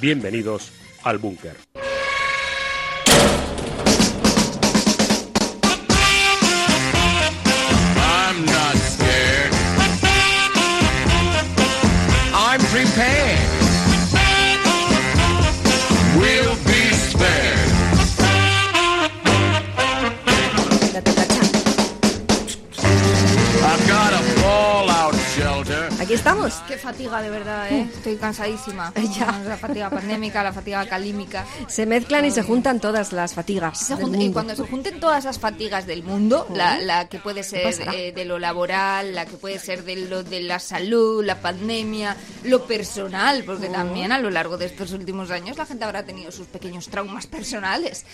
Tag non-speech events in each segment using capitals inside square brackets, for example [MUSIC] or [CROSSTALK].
Bienvenidos al búnker. Estamos. Qué fatiga, de verdad, ¿eh? Estoy cansadísima. [LAUGHS] Ya. La fatiga pandémica, la fatiga calímica. Se mezclan y se juntan todas las fatigas. Se del junta- y cuando se junten todas esas fatigas del mundo, la, la que puede ser eh, de lo laboral, la que puede ser de lo de la salud, la pandemia, lo personal, porque también a lo largo de estos últimos años la gente habrá tenido sus pequeños traumas personales.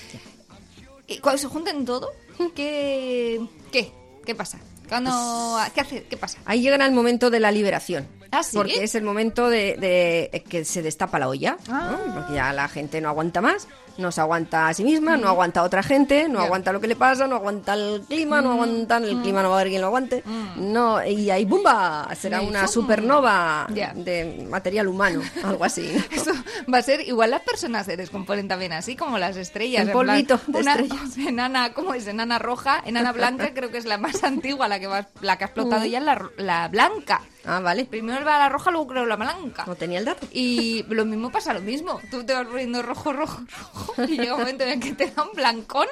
Y cuando se junten todo, ¿qué, qué, qué pasa? Cuando, ¿Qué hace? ¿Qué pasa? Ahí llegará el momento de la liberación. ¿Ah, sí? Porque es el momento de, de que se destapa la olla. ¿no? Ah. Porque ya la gente no aguanta más. No se aguanta a sí misma, no aguanta a otra gente, no aguanta lo que le pasa, no aguanta el clima, no aguanta el clima, no va a haber quien lo aguante. No, y ahí ¡bumba! Será una supernova de material humano, algo así. ¿no? [LAUGHS] Eso va a ser igual las personas se descomponen también así como las estrellas. En plan, polvito de una estrellas. [LAUGHS] enana, ¿cómo es? Enana roja, enana blanca, creo que es la más [LAUGHS] antigua, la que va, la que ha explotado ya es la, la blanca. Ah, vale. Primero va la roja, luego creo la blanca. No tenía el dato. Y lo mismo pasa lo mismo. Tú te vas poniendo rojo, rojo, rojo. Y llega un momento en el que te da un blancón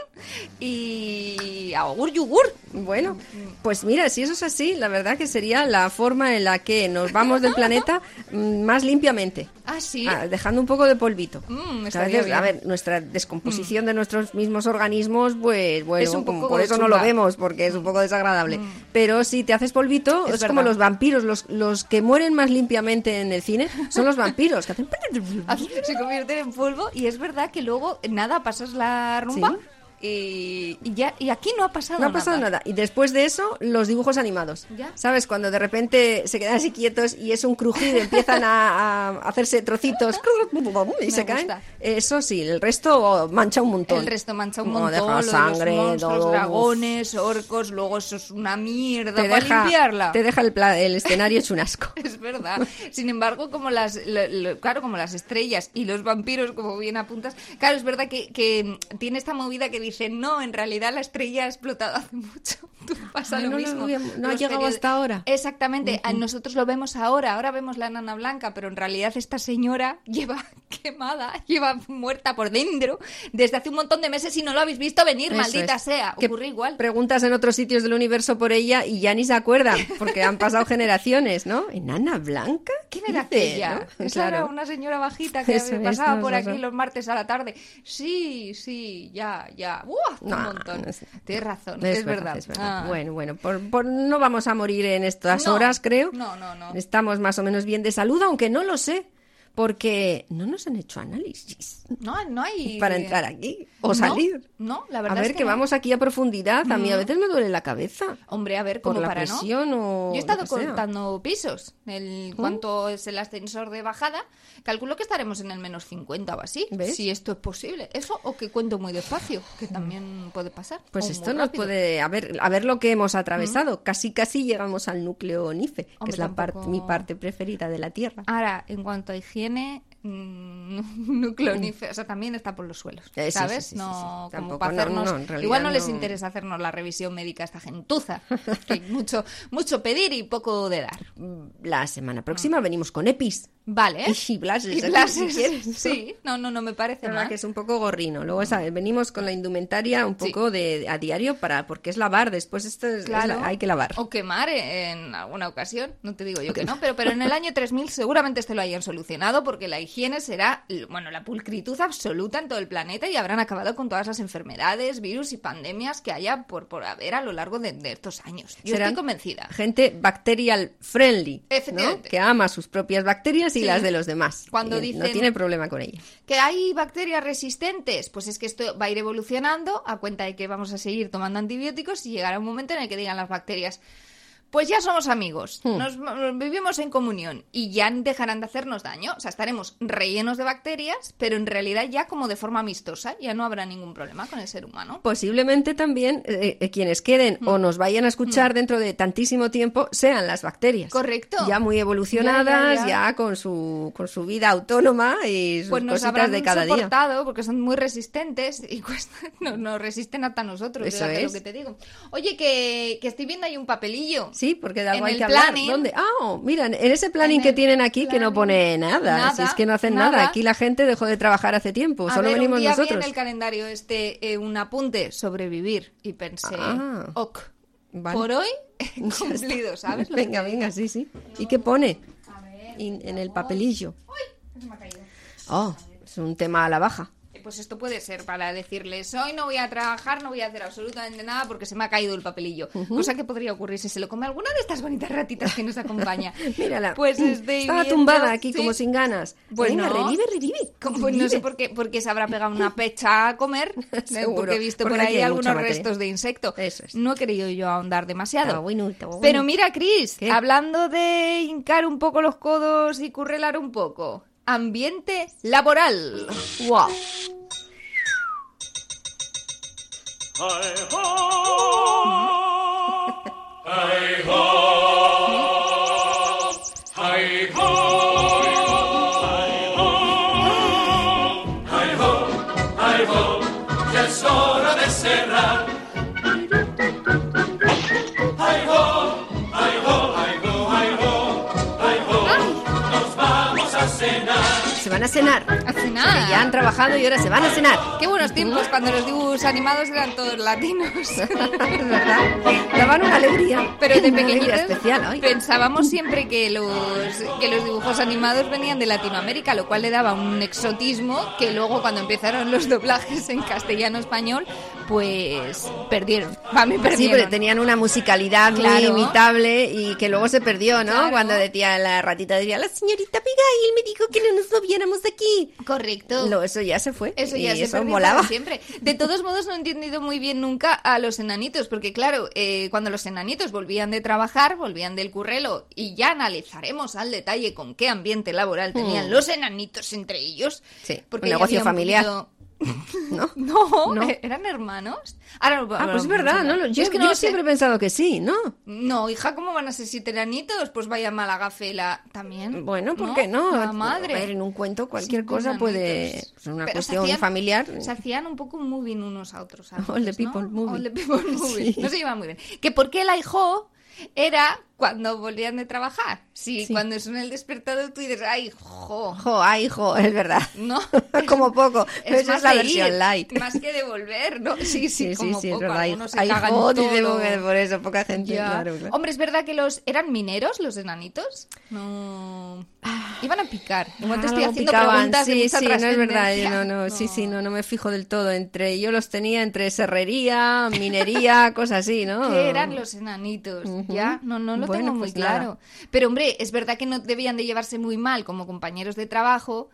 y a yogur, yogur. Bueno, pues mira, si eso es así, la verdad que sería la forma en la que nos vamos del planeta mm, más limpiamente. Ah, sí. Ah, dejando un poco de polvito. Mm, a veces, bien. a ver, nuestra descomposición de nuestros mismos organismos, pues bueno, Es un poco por eso no lo chunga. vemos, porque es un poco desagradable. Pero si te haces polvito, Es es, como los vampiros, los, los que mueren más limpiamente en el cine son los vampiros, que hacen... [LAUGHS] se convierten en polvo y es verdad que luego nada pasas la rumba Sí. Y, y ya y aquí no ha pasado No ha pasado nada. Y después de eso, los dibujos animados. Ya. ¿Sabes? Cuando de repente se quedan así quietos y es un crujido, empiezan a, a hacerse trocitos y Me se caen. Eso sí, el resto mancha un montón. El resto mancha un No, montón, deja lo de sangre, los monstruos, dragones, orcos, luego eso es una mierda te para deja, limpiarla. te deja el, pla- el escenario hecho un asco. [LAUGHS] Es verdad. Sin embargo, como las, lo- lo- claro, como las estrellas y los vampiros, como bien apuntas, claro, es verdad que, que tiene esta movida que dice, no, en realidad la estrella ha explotado hace mucho. [LAUGHS] Tú pasa Ay, lo no mismo. no ha llegado hasta ahora. Exactamente. Nosotros lo vemos ahora. Ahora vemos la enana blanca, pero en realidad esta señora [LAUGHS] lleva quemada, lleva muerta por dentro desde hace un montón de meses y no lo habéis visto venir, Eso maldita es. sea. Que Ocurre igual. Preguntas en otros sitios del universo por ella y ya ni se acuerdan, porque han pasado generaciones, ¿no? ¿Enana blanca? ¿Qué me da dice, aquella? no? Esa era Claro. una señora bajita que [LAUGHS] Eso es, pasaba por aquí los martes a la tarde. Sí, sí, ya, ya. ¡Buah! No, un montón. no es- Tienes razón, es, verdad. es verdad. Ah. Bueno, bueno, por, por- no vamos a morir en estas No, horas, creo. no, no, no. Estamos más o menos bien de salud, aunque no lo sé, porque no nos han hecho análisis No, no hay. para entrar aquí o salir. No, la A verdad ver, es que, que, no. vamos aquí a profundidad. A mí a veces me duele la cabeza. Hombre, a ver, por como la para presión no. o Yo he estado sea. contando pisos. El cuánto es el ascensor de bajada. Calculo que estaremos en el menos 50 o así. ¿Ves? Si esto es posible. Eso o que cuento muy despacio, que también puede pasar. Pues esto nos puede... A ver, a ver lo que hemos atravesado. Casi, casi llegamos al núcleo NIFE, que es la parte, mi parte preferida de la Tierra. Ahora, en cuanto a higiene, mm, [LAUGHS] núcleo nífeo, o sea, también está por los suelos, Eh, ¿sabes? sí, sí, no, sí, sí. como para no, hacernos... no, realidad igual no, les no. interesa hacernos la revisión médica a esta gentuza, que mucho, [LAUGHS] mucho pedir y poco de dar. La semana próxima venimos con EPIs. Vale. Y blases, Y blases, si quieres. Sí, no, no, no me parece mal. que es un poco gorrino. Luego ¿sabes? venimos con la indumentaria un poco de a diario para porque es lavar. Después esto es, es Claro. la- hay que lavar. O quemar en alguna ocasión, no te digo yo que no, pero, pero en el [LAUGHS] año 3000 seguramente este lo hayan solucionado porque la higiene higiene será, bueno, la pulcritud absoluta en todo el planeta y habrán acabado con todas las enfermedades, virus y pandemias que haya por, por haber a lo largo de, de estos años. Yo Serán estoy convencida. Gente bacterial friendly, ¿no? Que ama sus propias bacterias y Sí. las de los demás. Cuando Y no dicen- tiene problema con ellas. ¿Que hay bacterias resistentes? Pues es que esto va a ir evolucionando a cuenta de que vamos a seguir tomando antibióticos y llegará un momento en el que digan las bacterias, pues ya somos amigos, Hmm. nos, vivimos en comunión y ya dejarán de hacernos daño. O sea, estaremos rellenos de bacterias, pero en realidad ya como de forma amistosa, ya no habrá ningún problema con el ser humano. Posiblemente también eh, eh, quienes queden o nos vayan a escuchar dentro de tantísimo tiempo sean las bacterias. Correcto. Ya muy evolucionadas, Ya, ya, ya, ya. con su con su vida autónoma y sus Pues nos cositas habrán de cada día. soportado porque son muy resistentes y cuesta, [LAUGHS] no, nos resisten hasta nosotros, Eso es. lo que te digo. Oye, que, que estoy viendo ahí un papelillo. Sí, porque de algo En hay que hablar. planning- ¿Dónde? Ah, mira, en ese planning En que tienen aquí que no planning, pone nada. nada, si es que no hacen nada. nada. Aquí la gente dejó de trabajar hace tiempo. A Solo ver, venimos un día vi nosotros. en el calendario este eh, un apunte sobrevivir y pensé, Ah. ok, Vale. por hoy [LAUGHS] cumplido, ¿sabes? Venga, venga, sí, sí. ¿Y qué pone? A ver, In- en el papelillo. se me ha caído. Oh, es un tema a la baja. Pues esto puede ser para decirles, hoy no voy a trabajar, no voy a hacer absolutamente nada porque se me ha caído el papelillo. Cosa que podría ocurrir si se lo come alguna de estas bonitas ratitas que nos acompaña. [LAUGHS] Mírala. Pues estoy Estaba viendo- tumbada aquí sí. como sin ganas. Pues Venga, no. revive, revive. Como- Pues no sé por qué, porque se habrá pegado una pecha a comer, [LAUGHS] ¿eh? Seguro, porque he visto porque por ahí algunos restos de insecto. Eso es. No he querido yo ahondar demasiado. Estaba bueno, estaba bueno. Pero mira, Cris, hablando de hincar un poco los codos y currelar un poco, ambiente laboral. Wow. Van a cenar. A cenar. Ya han trabajado y ahora se van a cenar. Qué buenos tiempos cuando los dibujos animados eran todos latinos. [LAUGHS] verdad. Daban una alegría. Pero de pequeñitos especial. ay. pensábamos siempre que los, que los dibujos animados venían de Latinoamérica, lo cual le daba un exotismo que luego cuando empezaron los doblajes en castellano-español, pues perdieron. Va, me Sí, pero tenían una musicalidad muy Claro. imitable y que luego se perdió, ¿no? Claro. Cuando decía la ratita, diría, la señorita Abigail me dijo que no nos moviéramos de aquí. Correcto. Lo, eso ya se fue. Eso y ya se eso molaba. siempre. De todos modos, no he entendido muy bien nunca a los enanitos, porque claro, eh, cuando los enanitos volvían de trabajar, volvían del currelo, y ya analizaremos al detalle con qué ambiente laboral tenían los enanitos entre ellos. Sí, porque un negocio familiar. poquito- [LAUGHS] [LAUGHS] ¿No? No, No. eh, eran hermanos. Ahora, Ah, pues es verdad, ¿no? Yo, es que yo no lo sé. siempre he pensado que sí, ¿no? No, hija, ¿cómo van a ser siete enanitos? Pues vaya Malagafela también. Bueno, ¿por qué no? La madre. A ver, en un cuento cualquier cosa puede... enanitos. Es una Pero cuestión hacían- familiar. Se hacían un poco un moving unos a otros. All the veces, ¿no? people moving. All the people moving. [LAUGHS] Sí. No se llevan muy bien. Que porque el hijo era cuando volvían de trabajar. Sí, Sí. cuando suena el despertador tú dices, ay, jo. Jo, ay, jo, es verdad. No. [LAUGHS] como poco. Pero esa más es la versión ir, light. Más que de volver, ¿no? Sí, sí, Sí, como sí, es poco. verdad. Algunos se Ay, cagan jo, todo. por eso, poca gente, claro, claro. Hombre, es verdad que los eran mineros, los enanitos. No. Iban a picar. Igual te estoy Algo haciendo picaban, preguntas de sí, mucha sí, no es verdad, yo no, no, sí, sí, no, no me fijo del todo. Entre, yo los tenía entre serrería, minería, [LAUGHS] cosas así, ¿no? ¿Qué eran los enanitos? Ya, no, no lo Bueno, tengo muy pues nada. claro. Pero hombre, es verdad que no debían de llevarse muy mal como compañeros de trabajo.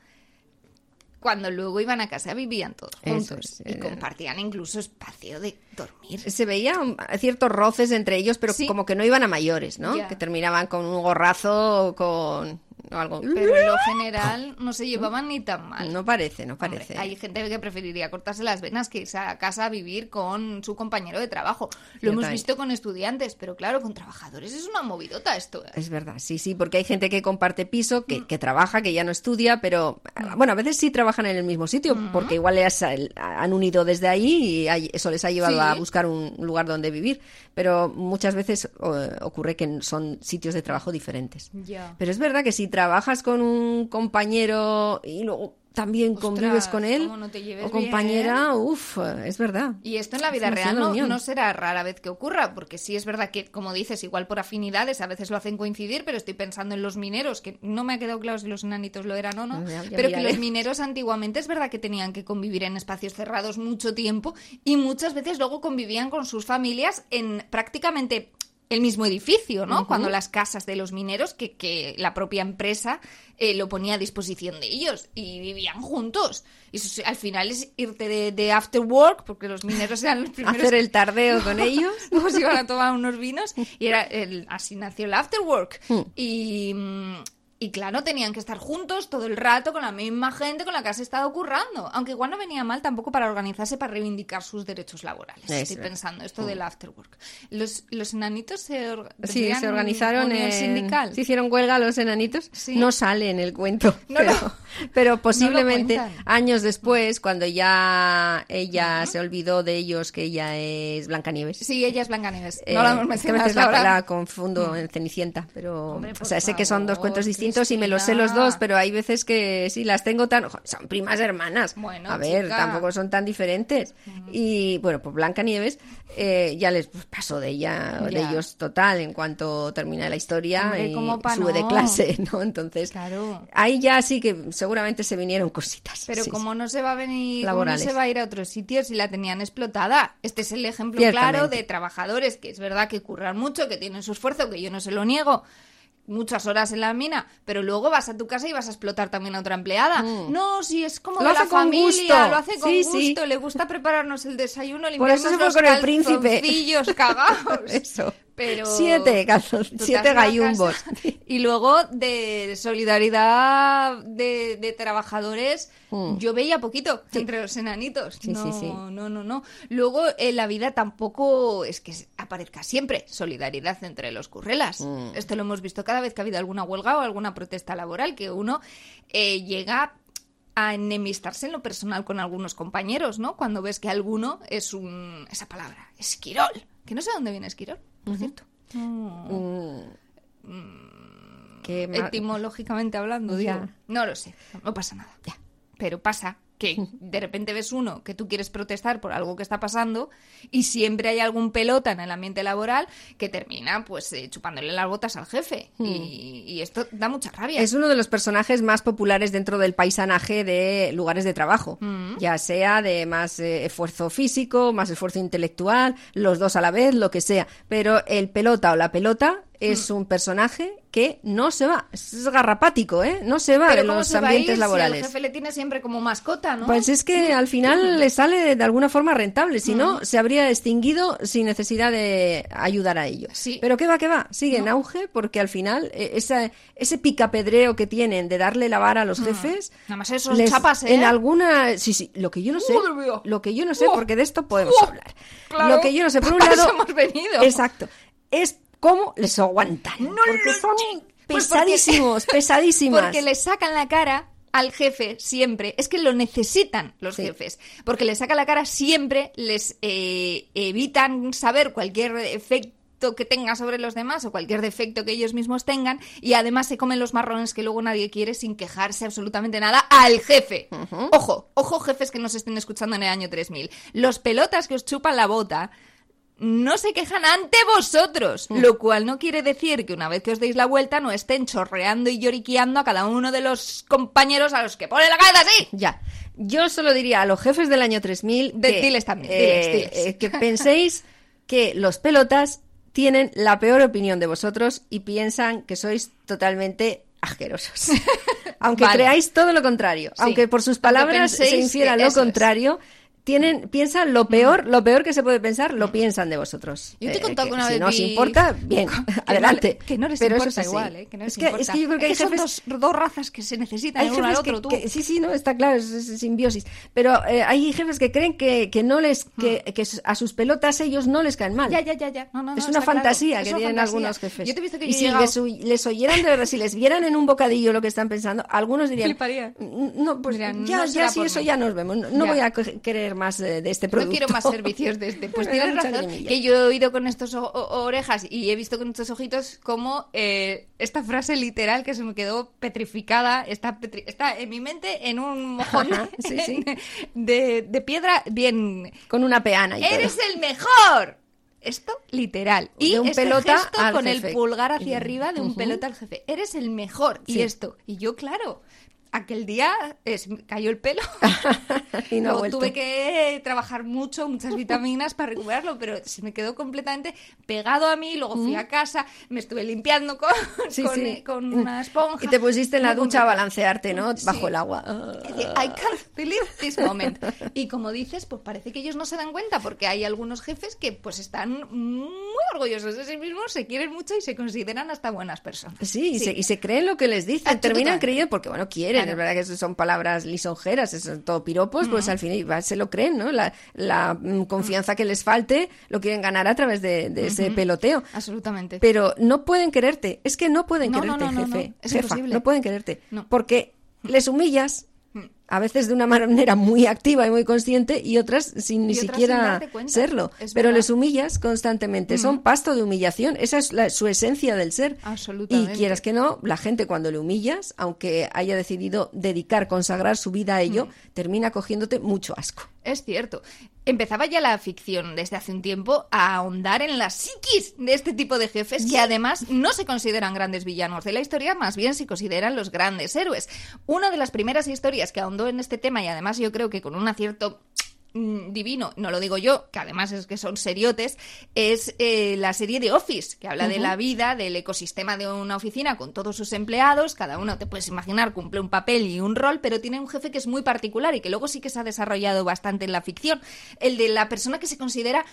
Cuando luego iban a casa vivían todos juntos es, y eh. compartían incluso espacio de dormir. Se veía um, ciertos roces entre ellos, pero Sí. como que no iban a mayores, ¿no? Que terminaban con un gorrazo o con o algo. Pero en lo general no se llevaban ni tan mal. No parece, no Hombre, parece. hay gente que preferiría cortarse las venas que irse a casa a vivir con su compañero de trabajo. Lo hemos visto con estudiantes, pero claro, con trabajadores es una movidota esto. ¿eh? Es verdad, sí, sí, porque hay gente que comparte piso, Mm. que, que trabaja, que ya no estudia, pero bueno, a veces sí trabajan en el mismo sitio, Mm. porque igual han unido desde ahí y eso les ha llevado Sí. a buscar un lugar donde vivir, pero muchas veces eh, ocurre que son sitios de trabajo diferentes. Pero es verdad que si trabajas con un compañero y luego también convives con él no te o compañera, uff, es verdad. Y esto en la vida real no, no será rara vez que ocurra, porque sí es verdad que, como dices, igual por afinidades a veces lo hacen coincidir, pero estoy pensando en los mineros, que no me ha quedado claro si los enanitos lo eran o no, Ya- ya pero que los mineros antiguamente es verdad que tenían que convivir en espacios cerrados mucho tiempo y muchas veces luego convivían con sus familias en prácticamente el mismo edificio, ¿no? Cuando las casas de los mineros, que, que la propia empresa eh, lo ponía a disposición de ellos y vivían juntos. Y eso al final es irte de, de after work, porque los mineros eran los [LAUGHS] primeros Hacer el tardeo [LAUGHS] con ellos. [LAUGHS] Se iban a tomar unos vinos y era el, así nació el after work. Hmm. Y, mm, y claro, tenían que estar juntos todo el rato con la misma gente con la que has estado currando. Aunque igual no venía mal tampoco para organizarse, para reivindicar sus derechos laborales. Estoy es. pensando, esto del after work. Los, los enanitos se, orga- Sí, se organizaron en- sindical. Se hicieron huelga los enanitos. No sale en el cuento. [LAUGHS] No pero, lo- pero posiblemente cuentan. años después, cuando ya ella se olvidó de ellos, que ella es Blancanieves. Sí, ella es Blancanieves. Eh, No la hemos es que a mencionado veces la, la confundo en Cenicienta, pero Hombre, o sea, sé que son dos cuentos distintos y me los sé los dos, pero hay veces que sí las tengo tan, ojo, son primas hermanas. Bueno, a ver, chica. tampoco son tan diferentes. Y bueno, pues Blancanieves eh, ya les pues, pasó de ella, de Ya. ellos total en cuanto termina la historia Hombre, y ¿cómo pa' sube de clase, [LAUGHS] ¿no? Entonces, Claro. ahí ya sí que seguramente se vinieron cositas. Pero sí, como no se va a venir, cómo no Laborales. se va a ir a otros sitios si la tenían explotada. Este es el ejemplo claro de trabajadores que es verdad que curran mucho, que tienen su esfuerzo, que yo no se lo niego. Muchas horas en la mina, pero luego vas a tu casa y vas a explotar también a otra empleada. No, si es como Mm. Lo de la hace con familia, gusto. lo hace con Sí, gusto, sí. le gusta prepararnos el desayuno, Por limpiarnos eso se fue los con el príncipe. calzoncillos cagados. [LAUGHS] Eso. Pero Siete siete gallumbos. Y luego de solidaridad de, de trabajadores, yo veía poquito entre los enanitos. Mm. Sí, no, sí, sí. no, no, no. Luego en la vida tampoco es que aparezca siempre solidaridad entre los currelas. Mm. Esto lo hemos visto cada vez que ha habido alguna huelga o alguna protesta laboral, que uno eh, llega a enemistarse en lo personal con algunos compañeros, ¿no? Cuando ves que alguno es un... esa palabra, esquirol. Que no sé dónde viene esquirol, por cierto. Mm. Que ma- Etimológicamente hablando, Ya. digo. No lo sé, no pasa nada. Pero pasa que [LAUGHS] de repente ves uno que tú quieres protestar por algo que está pasando y siempre hay algún pelota en el ambiente laboral que termina pues eh, chupándole las botas al jefe. Y, y esto da mucha rabia. Es uno de los personajes más populares dentro del paisanaje de lugares de trabajo, Mm. ya sea de más eh, esfuerzo físico, más esfuerzo intelectual, los dos a la vez, lo que sea. Pero el pelota o la pelota. Es un personaje que no se va, es garrapático, ¿eh? No se va de ¿cómo los se va a ambientes si laborales. el jefe le tiene siempre como mascota, ¿no? Pues es que al final [LAUGHS] le sale de alguna forma rentable, si no se habría extinguido sin necesidad de ayudar a ellos. Sí. Pero qué va, qué va, sigue en auge porque al final eh, esa- ese picapedreo que tienen de darle la vara a los jefes... Nada más esos les- chapas, ¿eh? En alguna... Sí, sí, lo que yo no sé, lo que yo no sé, Oh. porque de esto podemos Oh. hablar. Claro. Lo que yo no sé, por [LAUGHS] un lado... hemos venido. Exacto. Es cómo les aguantan. No porque son. Pues porque- pesadísimos, [LAUGHS] pesadísimas. Porque le sacan la cara al jefe siempre. Es que lo necesitan los Sí. jefes. Porque le sacan la cara siempre, les eh, evitan saber cualquier efecto que tenga sobre los demás o cualquier defecto que ellos mismos tengan y además se comen los marrones que luego nadie quiere sin quejarse absolutamente nada al jefe. Ojo, ojo jefes que nos estén escuchando en el año 3000. Los pelotas que os chupan la bota no se quejan ante vosotros, lo cual no quiere decir que una vez que os deis la vuelta no estén chorreando y lloriqueando a cada uno de los compañeros a los que pone la cabeza así. Ya. Yo solo diría a los jefes del año 3000 De- que, diles también, eh, diles, eh, que penséis que los pelotas tienen la peor opinión de vosotros y piensan que sois totalmente asquerosos. [LAUGHS] Aunque Vale. creáis todo lo contrario, Sí. aunque por sus palabras se infiera lo es. Tienen, piensan lo peor, lo peor que se puede pensar, lo piensan de vosotros. Yo te he Eh, contado que una si vez no os importa, [LAUGHS] bien, [LAUGHS] Que no adelante. que no les Pero eso importa es así. igual, ¿eh? Que no les es, que, es importa. que yo creo que hay son jefes dos, dos razas que se necesitan hay uno al otro, tú. sí, sí, no, está claro, es, es simbiosis. Pero eh, hay jefes que creen que, que no les, que, que a sus pelotas ellos no les caen mal. Hmm. Ya, ya, ya, ya. No, no, no, es una claro. fantasía Es que una tienen fantasía. algunos jefes. Yo te he visto que y yo si llegado- les, les oyeran de verdad, si les vieran en un bocadillo lo que están pensando, algunos dirían, Fliparía. "Mm, no, pues ya, "No ya por eso mí". ya nos vemos. No, no voy a querer más eh, de este No producto. quiero más servicios de este. Pues [LAUGHS] tienes razón. Que yo he oído con estos orejas y he visto con estos ojitos como eh, esta frase literal que se me quedó petrificada, está, petri- está en mi mente en un mojón Ajá, [LAUGHS] sí, sí. De, de piedra bien. Con una peana y todo. ¡Eres el mejor! Esto literal. De Y un este pelota gesto con jefe. el pulgar hacia arriba de un pelota al jefe. Eres el mejor. Sí. Y esto. Y yo, claro, aquel día es, cayó el pelo. [LAUGHS] Y no Luego tuve que trabajar mucho, muchas vitaminas para recuperarlo, pero se me quedó completamente pegado a mí. Luego fui a casa, me estuve limpiando con, [LAUGHS] Sí, con, sí. con una esponja. Y te pusiste en la ducha a balancearte, ¿no? Sí. Bajo el agua. I can't believe this moment. Y como dices, pues parece que ellos no se dan cuenta, porque hay algunos jefes que pues están muy orgullosos de sí mismos, se quieren mucho y se consideran hasta buenas personas. Sí, y, Se, y se creen lo que les dicen, Ah, terminan creyendo, porque bueno, quieren, Claro. es verdad que son palabras lisonjeras, eso son todo piropos, pues al final se lo creen, ¿no? La, la, mm, confianza que les falte lo quieren ganar a través de, de ese peloteo. Absolutamente. Pero no pueden quererte, es que no pueden No, quererte, no, no, jefe, no, es jefa, imposible. no pueden quererte, porque les humillas, a veces de una manera muy activa y muy consciente y otras sin ni otras siquiera serlo, es pero verdad. les humillas constantemente, son pasto de humillación, esa es la- su esencia del ser. Absolutamente. Y quieras que no, la gente cuando le humillas, aunque haya decidido dedicar, consagrar su vida a ello, Mm. termina cogiéndote mucho asco. Es cierto. Empezaba ya la ficción desde hace un tiempo a ahondar en la psiquis de este tipo de jefes que además no se consideran grandes villanos de la historia, más bien se consideran los grandes héroes. Una de las primeras historias que ahondó en este tema y además yo creo que con un acierto divino, no lo digo yo, que además es que son seriotes, es eh, la serie de Office, que habla de la vida, del ecosistema de una oficina con todos sus empleados, cada uno te puedes imaginar cumple un papel y un rol, pero tiene un jefe que es muy particular y que luego sí que se ha desarrollado bastante en la ficción, el de la persona que se considera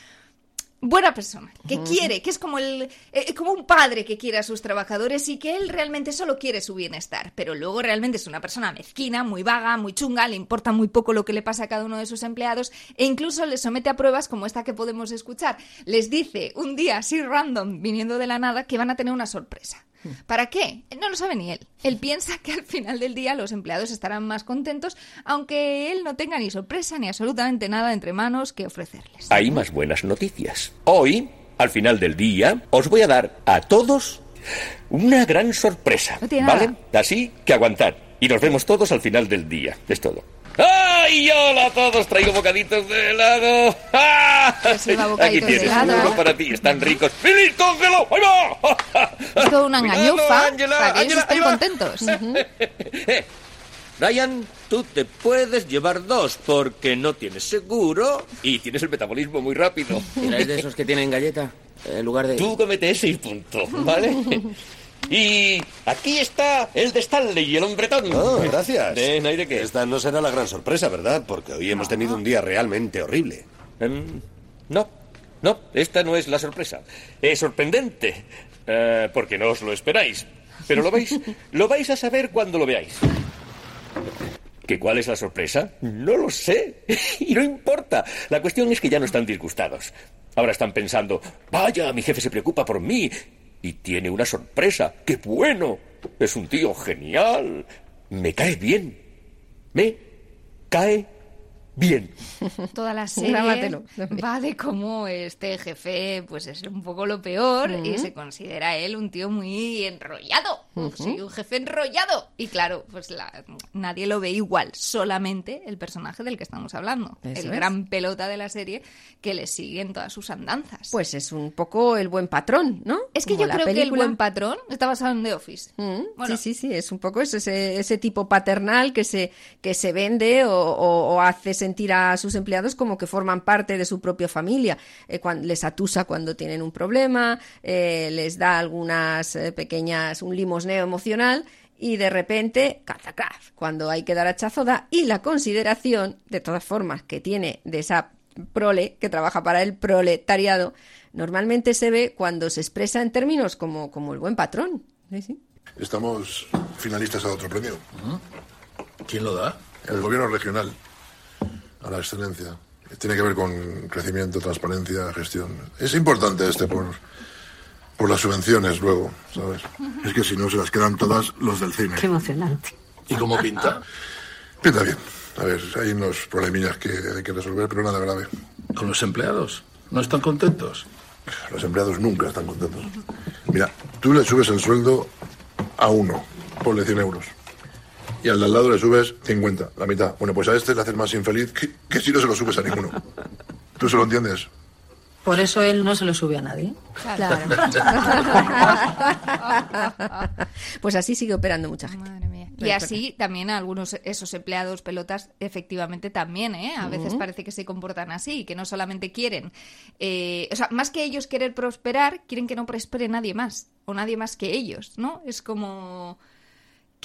buena persona, que quiere, que es como el eh, como un padre que quiere a sus trabajadores y que él realmente solo quiere su bienestar, pero luego realmente es una persona mezquina, muy vaga, muy chunga, le importa muy poco lo que le pasa a cada uno de sus empleados e incluso les somete a pruebas como esta que podemos escuchar. Les dice un día así random, viniendo de la nada, que van a tener una sorpresa. ¿Para qué? No lo sabe ni él. Él piensa que al final del día los empleados estarán más contentos, aunque él no tenga ni sorpresa ni absolutamente nada entre manos que ofrecerles. Hay más buenas noticias. Hoy, al final del día, os voy a dar a todos una gran sorpresa. No tiene ¿Vale? nada. Así que aguantad. Y nos vemos todos al final del día. Es todo. ¡Ay, hola a todos! Traigo bocaditos de helado. [LAUGHS] ¡Ah! Aquí bocaditos de tienes helado. uno para ti. Están ricos. ¡Feliz, cógelo! ¡Ahí va! Es toda una Cuidado, engañufa Ángela, para que estén contentos. [LAUGHS] Eh, Ryan, tú te puedes llevar dos porque no tienes seguro y tienes el metabolismo muy rápido. ¿Tiráis de esos que tienen galleta? En lugar de... Tú comete ese y punto, ¿vale? [LAUGHS] Y aquí está el de Stanley y el hombretón. Oh, gracias. De, ¿no hay de qué? Esta no será la gran sorpresa, ¿verdad? Porque hoy hemos tenido un día realmente horrible. Em, no, no, esta no es la sorpresa. Es sorprendente, eh, porque no os lo esperáis. Pero lo vais, [LAUGHS] lo vais a saber cuando lo veáis. ¿Que cuál es la sorpresa? No lo sé. [LAUGHS] Y no importa. La cuestión es que ya no están disgustados. Ahora están pensando, vaya, mi jefe se preocupa por mí. Y tiene una sorpresa. ¡Qué bueno! Es un tío genial. Me cae bien. Me cae bien. Toda la [LAUGHS] serie Grábatelo. va de cómo este jefe pues es un poco lo peor y se considera él un tío muy enrollado. Sí, un jefe enrollado. Y claro, pues la- nadie lo ve igual, solamente el personaje del que estamos hablando. Eso el es. gran pelota de la serie que le sigue en todas sus andanzas. Pues es un poco el buen patrón, ¿no? es que Como yo la creo que el película. buen patrón está basado en The Office. Mm, Bueno, sí, sí, sí, es un poco eso, ese, ese tipo paternal que se, que se vende o, o- o hace sentir a sus empleados como que forman parte de su propia familia. Eh, cuan- les atusa cuando tienen un problema, eh, les da algunas eh, pequeñas, un limosneo emocional y de repente, catacraz, cuando hay que dar hachazo da y la consideración, de todas formas, que tiene de esa prole que trabaja para el proletariado, normalmente se ve cuando se expresa en términos como, como el buen patrón. Sí, sí. Estamos finalistas a otro premio. ¿Quién lo da? El gobierno regional a la excelencia. Tiene que ver con crecimiento, transparencia, gestión. Es importante este por, por las subvenciones luego, ¿sabes? Es que si no se las quedan todas los del cine. ¿Y cómo pinta? [LAUGHS] Pinta bien. A ver, hay unos problemillas que hay que resolver, pero nada grave. ¿Con los empleados? ¿No están contentos? Los empleados nunca están contentos. Mira, tú le subes el sueldo a uno, ponle 100 euros. Y al de al lado le subes 50, la mitad. Bueno, pues a este le haces más infeliz que, que si no se lo subes a ninguno. [LAUGHS] ¿Tú se lo entiendes? Por eso él no se lo sube a nadie. Claro. [LAUGHS] pues así sigue operando mucha gente. Madre mía. Y así también algunos esos empleados pelotas efectivamente también, ¿eh? A veces parece que se comportan así, que no solamente quieren, eh, o sea, más que ellos querer prosperar, quieren que no prospere nadie más o nadie más que ellos, ¿no? Es como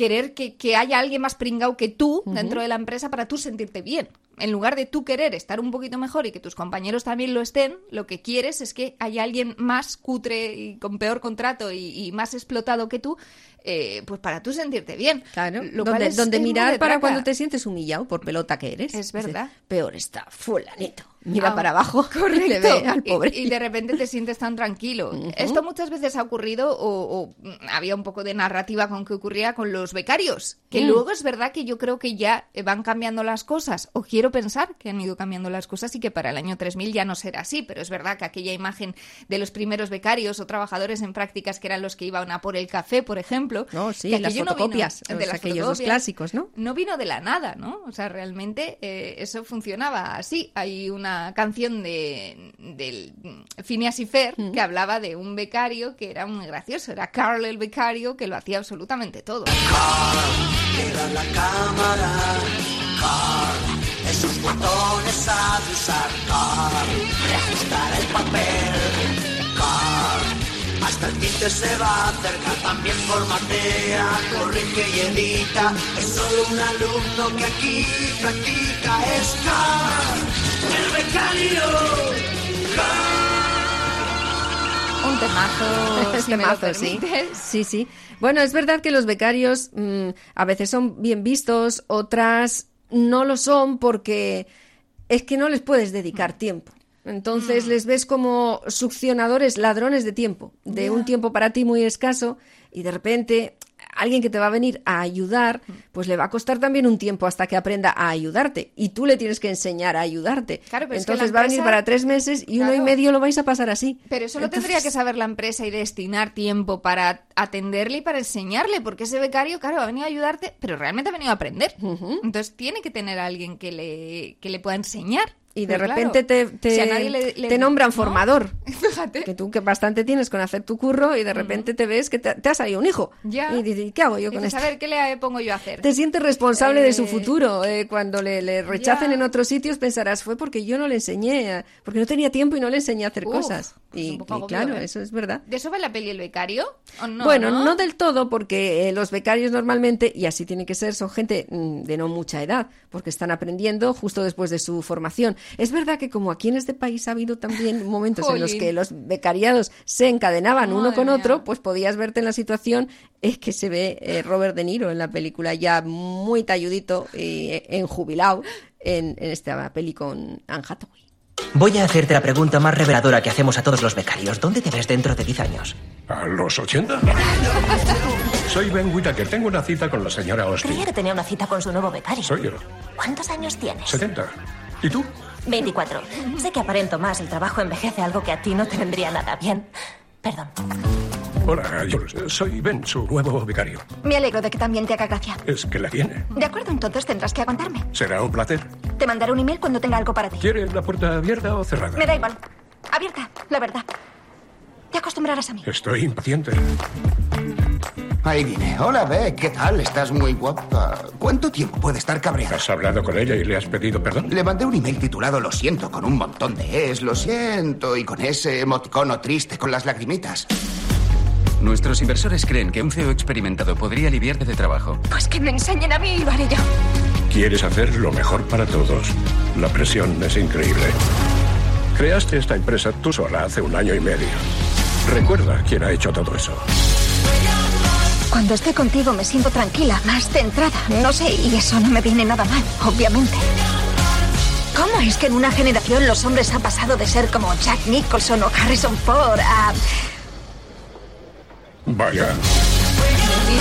querer que, que haya alguien más pringao que tú dentro de la empresa para tú sentirte bien. En lugar de tú querer estar un poquito mejor y que tus compañeros también lo estén, lo que quieres es que haya alguien más cutre y con peor contrato y, y más explotado que tú, eh, pues para tú sentirte bien. Claro, Lo cual donde, es- donde es muy mirar para cuando te sientes humillado por pelota que eres. Es verdad. Peor está fulanito. Mira Ah, para abajo [LAUGHS] y Correcto. le ve al Y- pobre. Y, de repente te sientes tan tranquilo. Esto muchas veces ha ocurrido o, o, mm, había un poco de narrativa con que ocurría con los becarios. Que Mm. luego es verdad que yo creo que ya eh, van cambiando las cosas. O quiero pensar que han ido cambiando las cosas y que para el año 3000 ya no será así. Pero es verdad que aquella imagen de los primeros becarios o trabajadores en prácticas que eran los que iban a por el café, por ejemplo. No, sí, que las no fotocopias, de las aquellos fotocopias, clásicos, ¿no? no vino de la nada, ¿no? O sea, realmente eh, eso funcionaba así. Hay una canción de del Phineas y Fer Mm. que hablaba de un becario que era muy gracioso. Era Carl el becario que lo hacía absolutamente todo. Mira la cámara, Carl. Esos botones sabe usar Carl. Reajustar el papel, Carl. Hasta el tinte se va a acercar, también formatea, corrige y edita. Es solo un alumno que aquí practica. Es Carl, el becario. Un temazo, [LAUGHS] si me lo temazo, sí. Sí, sí. Bueno, es verdad que los becarios mm, a veces son bien vistos, otras no lo son porque es que no les puedes dedicar tiempo. Entonces les ves como succionadores, ladrones de tiempo, de un tiempo para ti muy escaso y de repente alguien que te va a venir a ayudar, pues le va a costar también un tiempo hasta que aprenda a ayudarte y tú le tienes que enseñar a ayudarte. Claro, pero es que Entonces va a venir para tres meses y uno y medio lo vais a pasar así. Pero eso lo Entonces- tendría que saber la empresa y destinar tiempo para atenderle y para enseñarle, porque ese becario, claro, ha venido a ayudarte, pero realmente ha venido a aprender. Entonces tiene que tener a alguien que le, que le pueda enseñar. Y de claro, repente te, te, si a nadie le- le- te nombran ¿no? formador. [LAUGHS] Fíjate. Que tú que bastante tienes con hacer tu curro y de repente te ves que te, te ha salido un hijo. Ya. Y dices, ¿qué hago yo Y con esto? a ver, ¿qué le pongo yo a hacer? Te sientes responsable de su Eh, futuro. eh, cuando le, le rechacen ya. en otros sitios pensarás, fue porque yo no le enseñé, a- porque no tenía tiempo y no le enseñé a hacer Uf, cosas. es Y, y claro, ¿eh? eso es verdad. ¿De eso va la peli El Becario? ¿O no, bueno, no? no del todo, porque los becarios normalmente, y así tiene que ser, son gente mm, de no mucha edad, porque están aprendiendo justo después de su formación. Es verdad que como aquí en este país ha habido también [LAUGHS] momentos en los que los becariados se encadenaban uno con mía. otro, pues podías verte en la situación es que se ve eh, Robert De Niro en la película ya muy talludito y eh, enjubilado en, en esta peli con Anne Hathaway. Voy a hacerte la pregunta más reveladora que hacemos a todos los becarios. ¿Dónde te ves dentro de 10 años? ¿A los 80? Soy Ben Whittaker. Tengo una cita con la señora Austin. Creía que tenía una cita con su nuevo becario. Soy yo. ¿Cuántos años tienes? 70. ¿Y tú? 24. Sé que aparento más. El trabajo envejece algo que a ti no te vendría nada bien. Perdón. Hola, yo soy Ben, su nuevo becario. Me alegro de que también te haga gracia. Es que la tiene. De acuerdo, entonces tendrás que aguantarme. Será un placer. Te mandaré un email cuando tenga algo para ti. ¿Quiere la puerta abierta o cerrada? Me da igual. Abierta, la verdad. Te acostumbrarás a mí. Estoy impaciente. Ahí viene. Hola, Beck. ¿Qué tal? Estás muy guapa. ¿Cuánto tiempo puede estar cabreada? ¿Has hablado con ella y le has pedido perdón? Le mandé un email titulado Lo siento con un montón de es, lo siento, y con ese emoticono triste con las lagrimitas. Nuestros inversores creen que un CEO experimentado podría aliviarte de trabajo. Pues que me enseñen a mí y lo haré yo. Quieres hacer lo mejor para todos. La presión es increíble. Creaste esta empresa tú sola hace un año y medio. Recuerda quién ha hecho todo eso. Cuando estoy contigo me siento tranquila, más centrada. No sé, y eso no me viene nada mal, obviamente. ¿Cómo es que en una generación los hombres han pasado de ser como Jack Nicholson o Harrison Ford a... Vaya.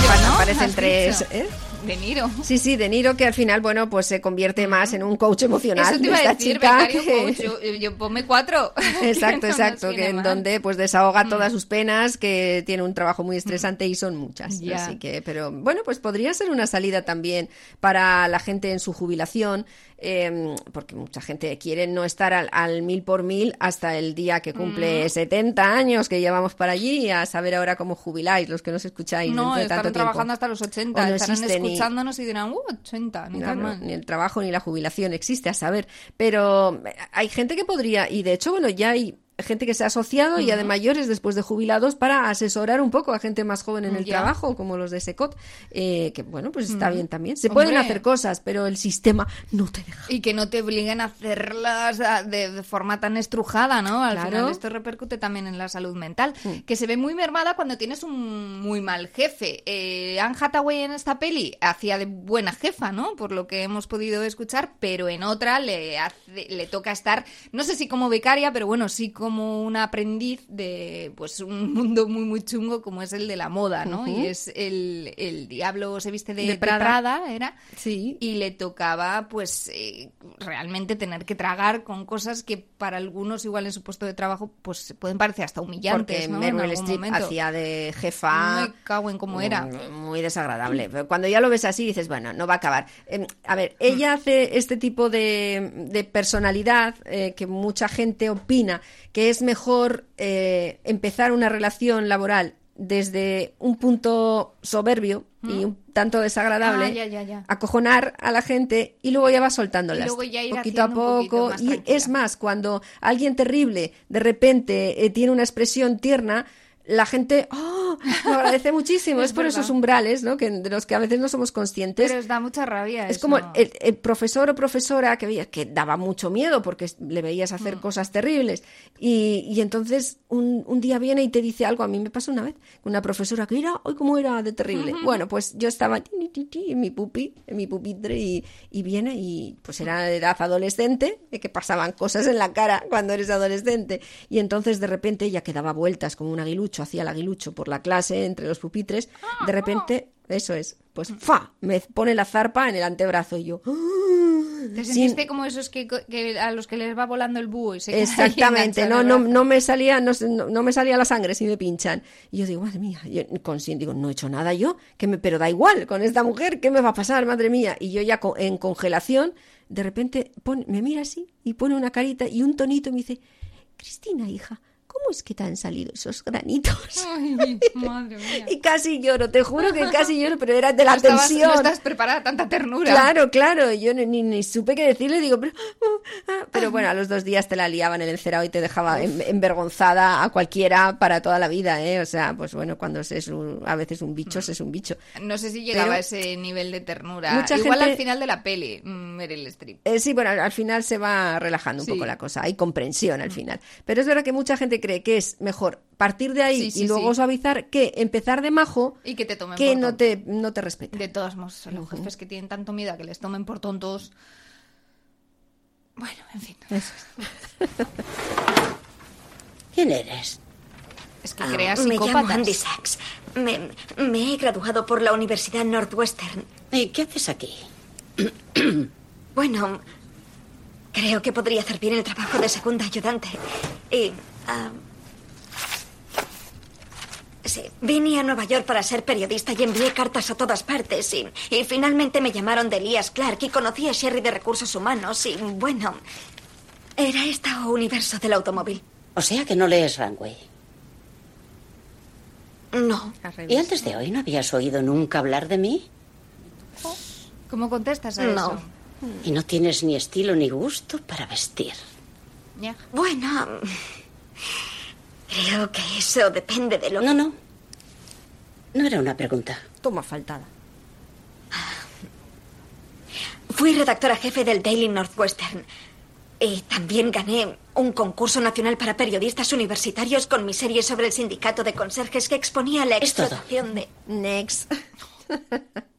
Cuando ¿no? aparecen Has tres. ¿eh? De Niro. Sí, sí, De Niro que al final, bueno, pues se convierte más en un coach emocional Eso te de iba a esta decir, chica. que- coach. Yo, yo ponme cuatro. [LAUGHS] [LAUGHS] Exacto, No exacto, que en mal. donde pues desahoga todas sus penas, que tiene un trabajo muy estresante y son muchas. Así que, pero bueno, pues podría ser una salida también para la gente en su jubilación, eh, porque mucha gente quiere no estar al, al mil por mil hasta el día que cumple Mm. 70 años, que llevamos para allí, a saber ahora cómo jubiláis, los que nos escucháis No, de estarán tanto trabajando hasta los 80. O no estarán ni- escuchándonos y dirán, uh, 80, ni tan mal. ni el trabajo ni la jubilación existe, a saber. Pero eh, hay gente que podría, y de hecho, bueno, ya hay gente que se ha asociado ya de mayores después de jubilados para asesorar un poco a gente más joven en el trabajo, como los de SECOT, eh, que bueno, pues está bien también. Se pueden hacer cosas, pero el sistema no te deja. Y que no te obliguen a hacerlas de, de forma tan estrujada, ¿no? Al Claro. final esto repercute también en la salud mental, que se ve muy mermada cuando tienes un muy mal jefe. Eh, Anne Hathaway en esta peli hacía de buena jefa, ¿no? Por lo que hemos podido escuchar, pero en otra le, hace- le toca estar, no sé si como becaria, pero bueno, sí como una aprendiz de pues un [LAUGHS] mundo muy muy chungo como es el de la moda, ¿no? Y es el, el diablo se viste de, De de Prada. Prada, era Sí. y le tocaba pues eh, realmente tener que tragar con cosas que para algunos igual en su puesto de trabajo pues pueden parecer hasta humillantes Porque ¿no? Meryl Streep hacía de jefa. Me cago en cómo era. Mm, Muy desagradable. Pero cuando ya lo ves así, dices, bueno, no va a acabar. Eh, a ver, ella hace este tipo de, de personalidad eh, que mucha gente opina que es mejor eh, empezar una relación laboral desde un punto soberbio y un tanto desagradable, Ah, ya, ya, ya. acojonar a la gente y luego ya va soltándolas. Y luego ya ir poquito a poco. y tranquila. es más, cuando alguien terrible de repente eh, tiene una expresión tierna, la gente ¡oh! lo agradece muchísimo. [LAUGHS] es, Es por verdad. esos umbrales, ¿no? Que, de los que a veces no somos conscientes. Pero os da mucha rabia Es eso. como el, el profesor o profesora que veías que daba mucho miedo porque le veías hacer Mm. cosas terribles. Y, y entonces un, un día viene y te dice algo. A mí me pasó una vez con una profesora que era, hoy cómo era de terrible. Ujú. [LAUGHS] Bueno, pues yo estaba en mi pupi, en mi pupitre y, y viene y pues era de edad adolescente, de que pasaban cosas en la cara cuando eres adolescente. Y entonces de repente ella que daba vueltas como un aguilucho, hacía el aguilucho por la clase entre los pupitres. De repente, eso es, pues ¡fa! Me pone la zarpa en el antebrazo y yo... Te sin- sentiste como esos que, que a los que les va volando el búho y se [LAUGHS] Exactamente, no, no, no me salía, no, no, me salía la sangre si me pinchan. Y yo digo, madre mía, yo consciente, digo, no he hecho nada yo, que me, pero da igual, con esta mujer, ¿qué me va a pasar, madre mía? Y yo ya en congelación, de repente pone- me mira así y pone una carita y un tonito y me dice, Cristina, hija, ¿cómo es que te han salido esos granitos? [LAUGHS] Ay, [LAUGHS] madre mía. Y casi lloro, te juro que casi lloro, pero era de la no estabas, tensión. No estás preparada tanta ternura. Claro, claro, yo ni, ni- ni supe qué decirle, digo, pero, pero bueno, a los dos días te la liaban en el encerado y te dejaba en- envergonzada a cualquiera para toda la vida, ¿eh? O sea, pues bueno, cuando se es un- a veces un bicho, se es un bicho. No sé si llegaba Pero- a ese nivel de ternura. Mucha Igual gente- al final de la peli, mm, Meryl Streep. Eh, sí, bueno, al- al final se va relajando un Sí. Mm. poco la cosa, hay comprensión al final. Pero es verdad que mucha gente cree que es mejor partir de ahí Sí, sí, y luego suavizar que empezar de majo Y que te tomen que por no tonto. te, no te. De todos modos, los jefes que tienen tanto miedo a que les tomen por tontos. Bueno, en fin. [LAUGHS] ¿Quién eres? Es que Ah, creas me llamo psicópatas. Andy Sachs. Me, me he graduado por la Universidad Northwestern. ¿Y qué haces aquí? [CLEARS THROAT] Bueno, creo que podría hacer bien el trabajo de segunda ayudante. Y... ah, sí, vine a Nueva York para ser periodista y envié cartas a todas partes. Y, y finalmente me llamaron de Elias Clark y conocí a Sherry de Recursos Humanos. Y bueno, era este universo del automóvil. O sea que no lees Runway. No. ¿Y antes de hoy no habías oído nunca hablar de mí? ¿Cómo contestas a No. eso? Y no tienes ni estilo ni gusto para vestir. Ya. Bueno, creo que eso depende de lo No, no. No era una pregunta. Toma faltada. Fui redactora jefe del Daily Northwestern. Y también gané un concurso nacional para periodistas universitarios con mi serie sobre el sindicato de conserjes que exponía la explotación de... Next. [LAUGHS]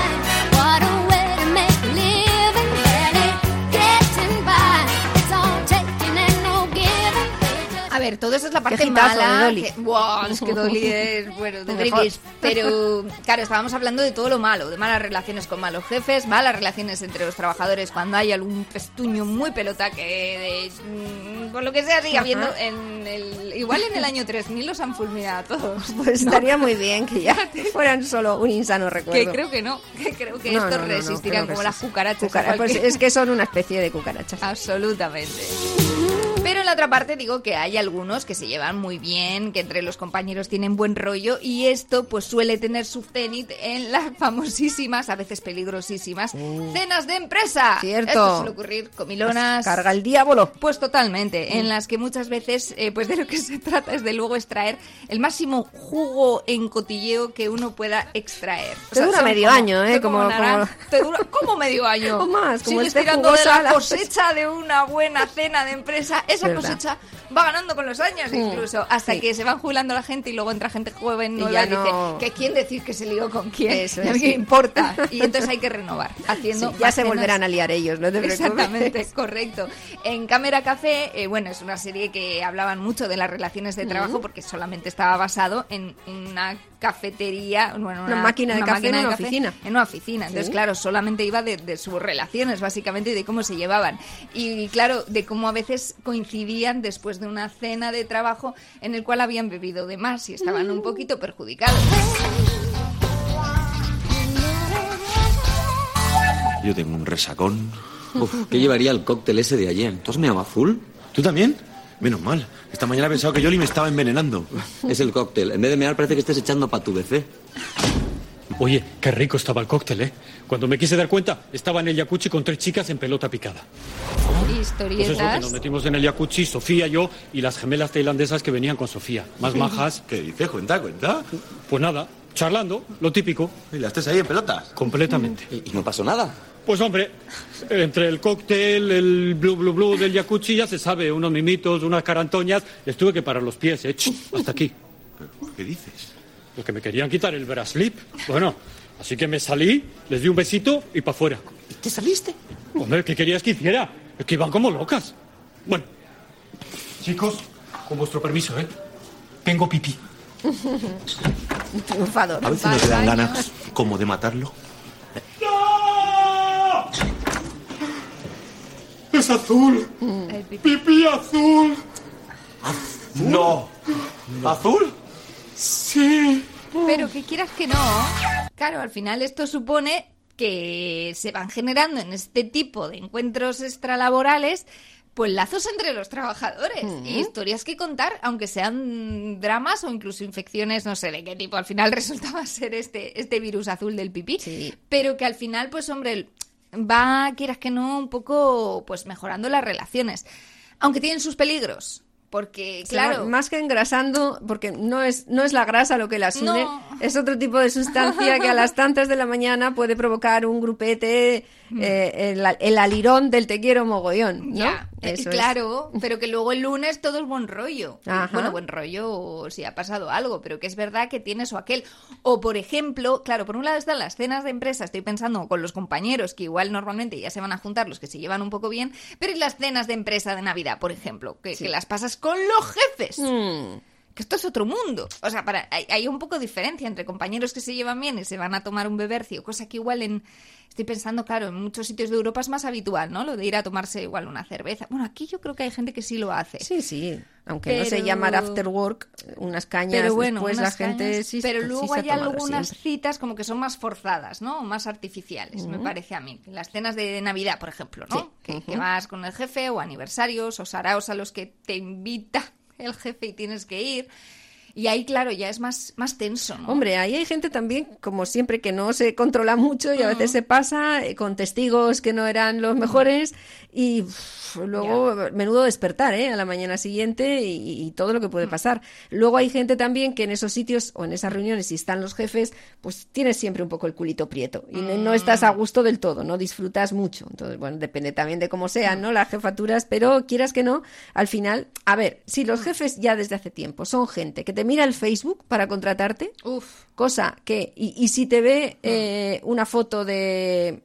Ver, todo eso es la parte mala. Dolly. que- Buah, es que Dolly es, [LAUGHS] bueno, de. Pero, claro, estábamos hablando de todo lo malo, de malas relaciones con malos jefes, malas relaciones entre los trabajadores cuando hay algún pestuño muy pelota que, de, mm, por lo que sea, sigue habiendo en el... Igual en el año 3000 los han fulminado a todos. [LAUGHS] Pues ¿no? estaría muy bien que ya fueran solo un insano recuerdo. Que creo que no, que creo que No, estos no, resistirán como las cucarachas. Cucara- pues es que son una especie de cucarachas. [LAUGHS] Absolutamente. Pero en la otra parte digo que hay algunos que se llevan muy bien, que entre los compañeros tienen buen rollo y esto pues suele tener su cenit en las [LAUGHS] famosísimas, a veces peligrosísimas, cenas de empresa. Cierto. Esto suele ocurrir, comilonas. Carga el diablo. Pues totalmente, en las que muchas veces eh, pues de lo que [LAUGHS] se trata es de luego extraer el máximo jugo en cotilleo que uno pueda extraer. Te dura medio como- año, ¿eh? Como- como- Te dura como medio año. [LAUGHS] O más, como Sigues esté tirando de la cosecha de una buena cena de empresa. Esa Verdad. cosecha va ganando con los años Mm, incluso, hasta sí. que se van jubilando la gente y luego entra gente joven Y nueva y, dice no- que quién decir que se lió con quién. Eso Y [LAUGHS] a mí sí. importa. [LAUGHS] Y entonces hay que renovar, haciendo Sí, ya se volverán a liar ellos, no te preocupes. Exactamente, [LAUGHS] correcto. En Cámara Café, eh, bueno, es una serie que hablaban mucho de las relaciones de trabajo porque solamente estaba basado en una cafetería, bueno, Una máquina de café en una oficina. En una oficina. Entonces, claro, solamente iba de, de sus relaciones, básicamente, y de cómo se llevaban. Y, claro, de cómo a veces coincidían después de una cena de trabajo en el cual habían bebido de más y estaban un poquito perjudicados. Yo tengo un resacón. Uf, ¿qué llevaría el cóctel ese de ayer? ¿Tú has meado azul? ¿Tú también? Menos mal. Esta mañana he pensado que Yoli me estaba envenenando. Es el cóctel. En vez de mear parece que estés echando pa' tu BC. Oye, qué rico estaba el cóctel, ¿eh? Cuando me quise dar cuenta, estaba en el jacuzzi con tres chicas en pelota picada. Pues eso, que Historietas. nos metimos en el jacuzzi, Sofía, yo y las gemelas tailandesas que venían con Sofía. Más majas. ¿Qué dices? Cuenta, cuenta. Pues nada, charlando, lo típico. ¿Y las tres ahí en pelotas? Completamente. ¿Y no pasó nada? Pues hombre, entre el cóctel, el blue blue blue del jacuzzi, ya se sabe, unos mimitos, unas carantoñas, les tuve que parar los pies, ¿eh? Ch, Hasta aquí. ¿Qué dices? Porque me querían quitar el braslip. Bueno, así que me salí, les di un besito y para afuera. ¿Te saliste? Hombre, ¿qué querías que hiciera? Es que iban como locas. Bueno, chicos, con vuestro permiso, ¿eh? Tengo pipí. [LAUGHS] Triunfador. A veces no te dan ganas como de matarlo. ¡Es azul! ¡Pipí azul! ¡No! ¿Azul? Sí. Pero que quieras que no, claro, al final esto supone que se van generando en este tipo de encuentros extralaborales pues lazos entre los trabajadores. Y historias que contar, aunque sean dramas o incluso infecciones, no sé de qué tipo, al final [LAUGHS] resultaba ser este, este virus azul del pipí, pero que al final, pues hombre, va, quieras que no, un poco pues mejorando las relaciones, aunque tienen sus peligros. Porque, claro, más que engrasando, porque no es, no es la grasa lo que las une, No. es otro tipo de sustancia que a las [LAUGHS] tantas de la mañana puede provocar un grupete, Mm. eh, el, el alirón del te quiero mogollón, ¿no? Ya, eh, Eso es. claro, [LAUGHS] pero que luego el lunes todo es buen rollo. Ajá. Bueno, buen rollo o si ha pasado algo, pero que es verdad que tienes o aquel. O, por ejemplo, claro, por un lado están las cenas de empresa, estoy pensando con los compañeros, que igual normalmente ya se van a juntar los que se llevan un poco bien, pero y las cenas de empresa de Navidad, por ejemplo, que, que las pasas con los jefes. Mm. Que esto es otro mundo. O sea, para, hay, hay un poco de diferencia entre compañeros que se llevan bien y se van a tomar un bebercio, cosa que igual en... Estoy pensando, claro, en muchos sitios de Europa es más habitual, ¿no? Lo de ir a tomarse igual una cerveza. Bueno, aquí yo creo que hay gente que sí lo hace. Sí, sí. Aunque no se llama after work, unas cañas Pero bueno, después la gente cañas, sí pero sí luego se hay algunas siempre. citas como que son más forzadas, ¿no? O más artificiales, me parece a mí. Las cenas de Navidad, por ejemplo, ¿no? Sí. Que, que Ujú. vas con el jefe o aniversarios o saraos a los que te invita el jefe y tienes que ir. Y ahí, claro, ya es más, más tenso, ¿no? Hombre, ahí hay gente también, como siempre, que no se controla mucho y a veces se pasa eh, con testigos que no eran los mejores y uf, luego menudo despertar ¿eh? a la mañana siguiente y, y todo lo que puede pasar. Luego hay gente también que en esos sitios o en esas reuniones, si están los jefes, pues tienes siempre un poco el culito prieto y no, no estás a gusto del todo, no disfrutas mucho. Entonces, bueno, depende también de cómo sean ¿no? las jefaturas, pero quieras que no, al final, a ver, si los jefes ya desde hace tiempo son gente que te mira el Facebook para contratarte, cosa que, y, y si te ve eh, una foto de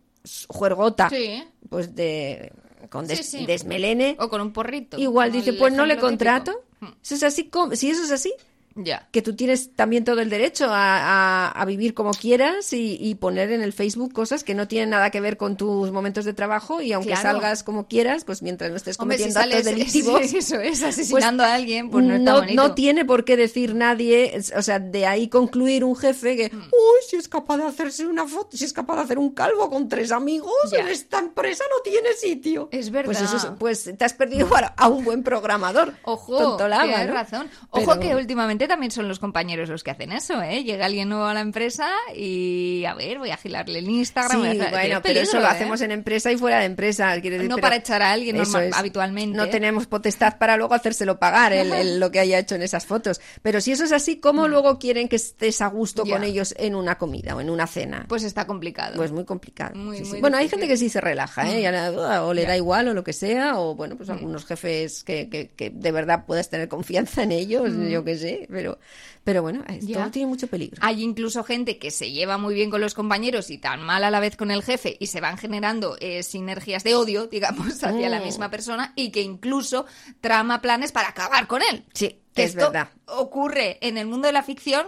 juergota, Sí. pues de con des- Sí, sí. desmelene, O con un porrito. igual dice, pues no le contrato. Eso es así, como- si eso es así, Ya. que tú tienes también todo el derecho a, a- a vivir como quieras y, y poner en el Facebook cosas que no tienen nada que ver con tus momentos de trabajo y aunque Claro. salgas como quieras, pues mientras no estés Hombre, si cometiendo actos sales- delictivos, [LAUGHS] eso es, asesinando a alguien, pues no no, tiene por qué decir nadie, o sea, de ahí concluir un jefe que, Mm. uy, si es capaz de hacerse una foto, si es capaz de hacer un calvo con tres amigos, en esta empresa no tiene sitio. Es verdad. Pues, eso es- pues te has perdido [LAUGHS] a, a un buen programador. Ojo, Tontolaba, tienes ¿no? razón. Ojo Pero- que últimamente también son los compañeros los que hacen eso, ¿eh? Llega alguien nuevo a la empresa y, a ver, voy a gilarle el Instagram. voy a Sí, hacer- bueno, pero eso lo ¿eh? hacemos en empresa y fuera de empresa. decir, No para echar a alguien normal- es. habitualmente. No tenemos potestad para luego hacérselo pagar el, el- lo que haya hecho en esas fotos. Pero si eso es así, ¿cómo luego quieren que estés a gusto Mm. Con ellos en una comida o en una cena? Pues está complicado. Pues muy complicado. Muy, sí, sí. muy Bueno, hay gente que sí se relaja, ¿eh? Mm. O le da igual o lo que sea, o bueno, Mm. pues algunos jefes que, que, que de verdad puedas tener confianza en ellos, Mm. yo qué sé, pero, pero bueno, Ya. tiene mucho peligro. Hay incluso gente que se lleva muy bien con los compañeros y tan mal a la vez con el jefe y se van generando eh, sinergias de odio, [LAUGHS] digamos, hacia la Mm. misma persona y que incluso trama planes para acabar con él. Sí, Que es esto verdad. ocurre en el mundo de la ficción.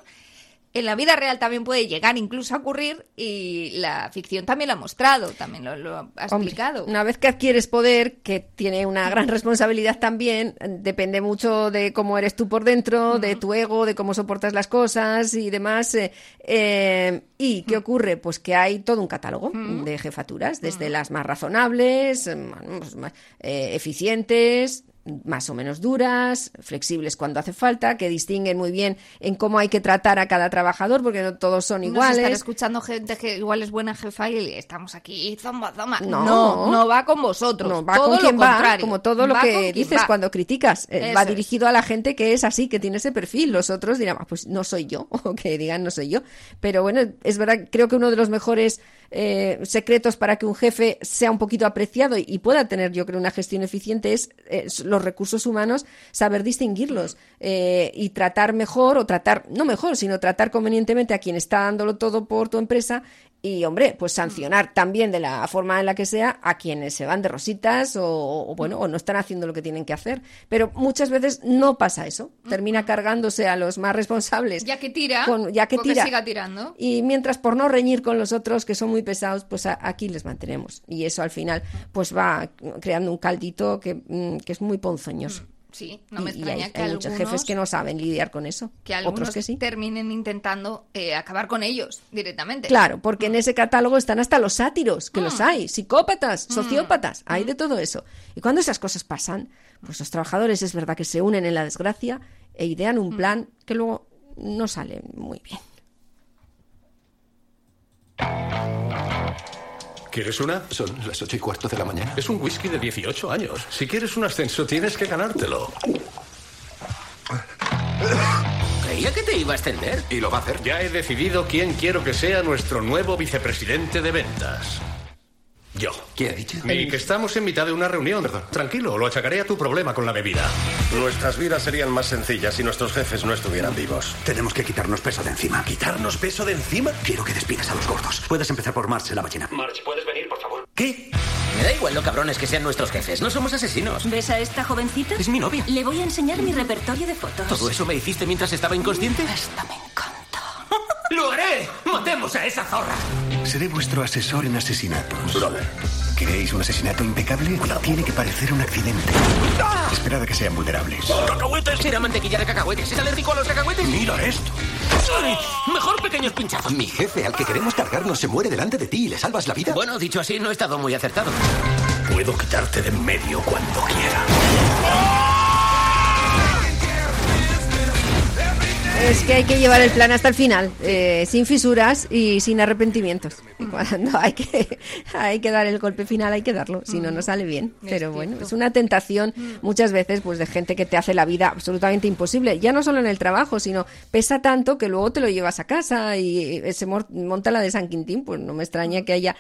En la vida real también puede llegar incluso a ocurrir y la ficción también lo ha mostrado, también lo, lo ha Hombre, explicado. una vez que adquieres poder, que tiene una gran responsabilidad también, depende mucho de cómo eres tú por dentro, de tu ego, de cómo soportas las cosas y demás. eh, eh, ¿Y qué ocurre? Pues que hay todo un catálogo de jefaturas, desde las más razonables, más, eh, eficientes, más o menos duras, flexibles cuando hace falta, que distinguen muy bien en cómo hay que tratar a cada trabajador, porque no todos son iguales. estará escuchando gente que igual es buena jefa y estamos aquí, zomba, zomba. No. no, no va con vosotros. No, va todo con quien va, contrario. como todo lo Va que dices va. cuando criticas. Eh, va dirigido a la gente que es así, que tiene ese perfil. Los otros dirán, "Ah, pues no soy yo, [LAUGHS] o que digan no soy yo. Pero bueno, es verdad, creo que uno de los mejores eh, secretos para que un jefe sea un poquito apreciado y, pueda tener, yo creo, una gestión eficiente es eh, los recursos humanos, saber distinguirlos eh, y tratar mejor, o tratar, no mejor, sino tratar convenientemente a quien está dándolo todo por tu empresa y, hombre, pues sancionar también de la forma en la que sea a quienes se van de rositas o, o, bueno, o no están haciendo lo que tienen que hacer. Pero muchas veces no pasa eso. Termina cargándose a los más responsables. Ya que tira, Con- ya que tira. siga tirando. Y mientras por no reñir con los otros que son muy pesados, pues a- aquí les mantenemos. Y eso al final pues va creando un caldito que, mm, que es muy ponzoñoso. Sí, no me Y- y extraña hay, que hay muchos jefes que no saben lidiar con eso. que algunos Otros que sí. terminen intentando eh, acabar con ellos directamente. Claro, porque en ese catálogo están hasta los sátiros, que Mm. los hay, psicópatas, sociópatas, hay de todo eso. Y cuando esas cosas pasan, pues los trabajadores es verdad que se unen en la desgracia e idean Mm. un plan que luego no sale muy bien. ¿Quieres una? Son las ocho y cuarto de la mañana. Es un whisky de 18 años. Si quieres un ascenso, tienes que ganártelo. Creía que te iba a extender. Y lo va a hacer. Ya he decidido quién quiero que sea nuestro nuevo vicepresidente de ventas. Yo. ¿Qué ha dicho? Y que estamos en mitad de una reunión. Tranquilo, lo achacaré a tu problema con la bebida. Nuestras vidas serían más sencillas si nuestros jefes no estuvieran vivos. Tenemos que quitarnos peso de encima. ¿Quitarnos peso de encima? Quiero que despidas a los gordos. Puedes empezar por Marge, la ballena. March, ¿puedes venir, por favor? ¿Qué? Me da igual lo cabrones que sean nuestros jefes. No somos asesinos. ¿Ves a esta jovencita? Es mi novia. Le voy a enseñar mi repertorio de fotos. ¿Todo eso me hiciste mientras estaba inconsciente? Encanta. ¡Lo haré! ¡Matemos a esa zorra! Seré vuestro asesor en asesinatos. Brother. ¿Queréis un asesinato impecable? Tiene que parecer un accidente. Esperad a que sean vulnerables. ¡Cacahuetes! Era mantequilla de cacahuetes. ¿Es alérgico a los cacahuetes? Mira esto. ¡Ay! Mejor pequeños pinchazos. Mi jefe, al que queremos cargarnos, se muere delante de ti y le salvas la vida. Bueno, dicho así, no he estado muy acertado. Puedo quitarte de en medio cuando quiera. Es que hay que llevar el plan hasta el final, eh, sin fisuras y sin arrepentimientos. Y Cuando hay que, hay que dar el golpe final, hay que darlo, si no, no sale bien. Pero bueno, es una tentación muchas veces pues de gente que te hace la vida absolutamente imposible, ya no solo en el trabajo, sino pesa tanto que luego te lo llevas a casa y se monta la de San Quintín, pues no me extraña que haya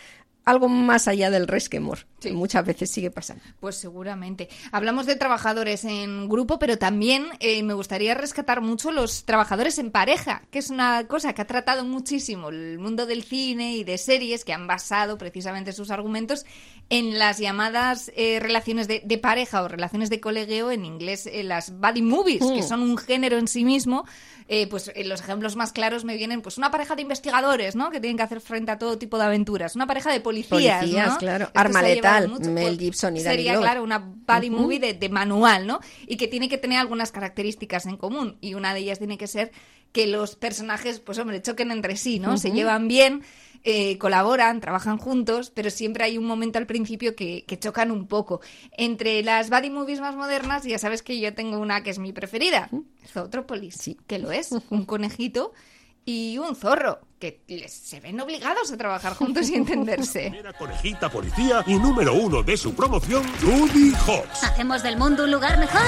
algo más allá del resquemor, que muchas veces sigue pasando. Pues seguramente. Hablamos de trabajadores en grupo, pero también eh, me gustaría rescatar mucho los trabajadores en pareja, que es una cosa que ha tratado muchísimo el mundo del cine y de series, que han basado precisamente sus argumentos en las llamadas eh, relaciones de, de pareja o relaciones de colegueo, en inglés eh, las buddy movies, que Mm. son un género en sí mismo. Eh, pues eh, los ejemplos más claros me vienen, pues una pareja de investigadores, ¿no? Que tienen que hacer frente a todo tipo de aventuras. Una pareja de policías, Policías, ¿no? claro. Esto Arma letal, mucho. Mel Pues Gibson y Sería, claro, una Ujú. movie de, de manual, ¿no? Y que tiene que tener algunas características en común. Y una de ellas tiene que ser que los personajes, pues hombre, choquen entre sí, ¿no? Se llevan bien, eh, colaboran, trabajan juntos, pero siempre hay un momento al principio que, que chocan un poco. Entre las buddy movies más modernas, ya sabes que yo tengo una que es mi preferida, Zootropolis, que lo es, [LAUGHS] un conejito y un zorro, que les- se ven obligados a trabajar juntos y entenderse. [LAUGHS] Conejita policía y número uno de su promoción, Judy Hobbs. ¿Hacemos del mundo un lugar mejor?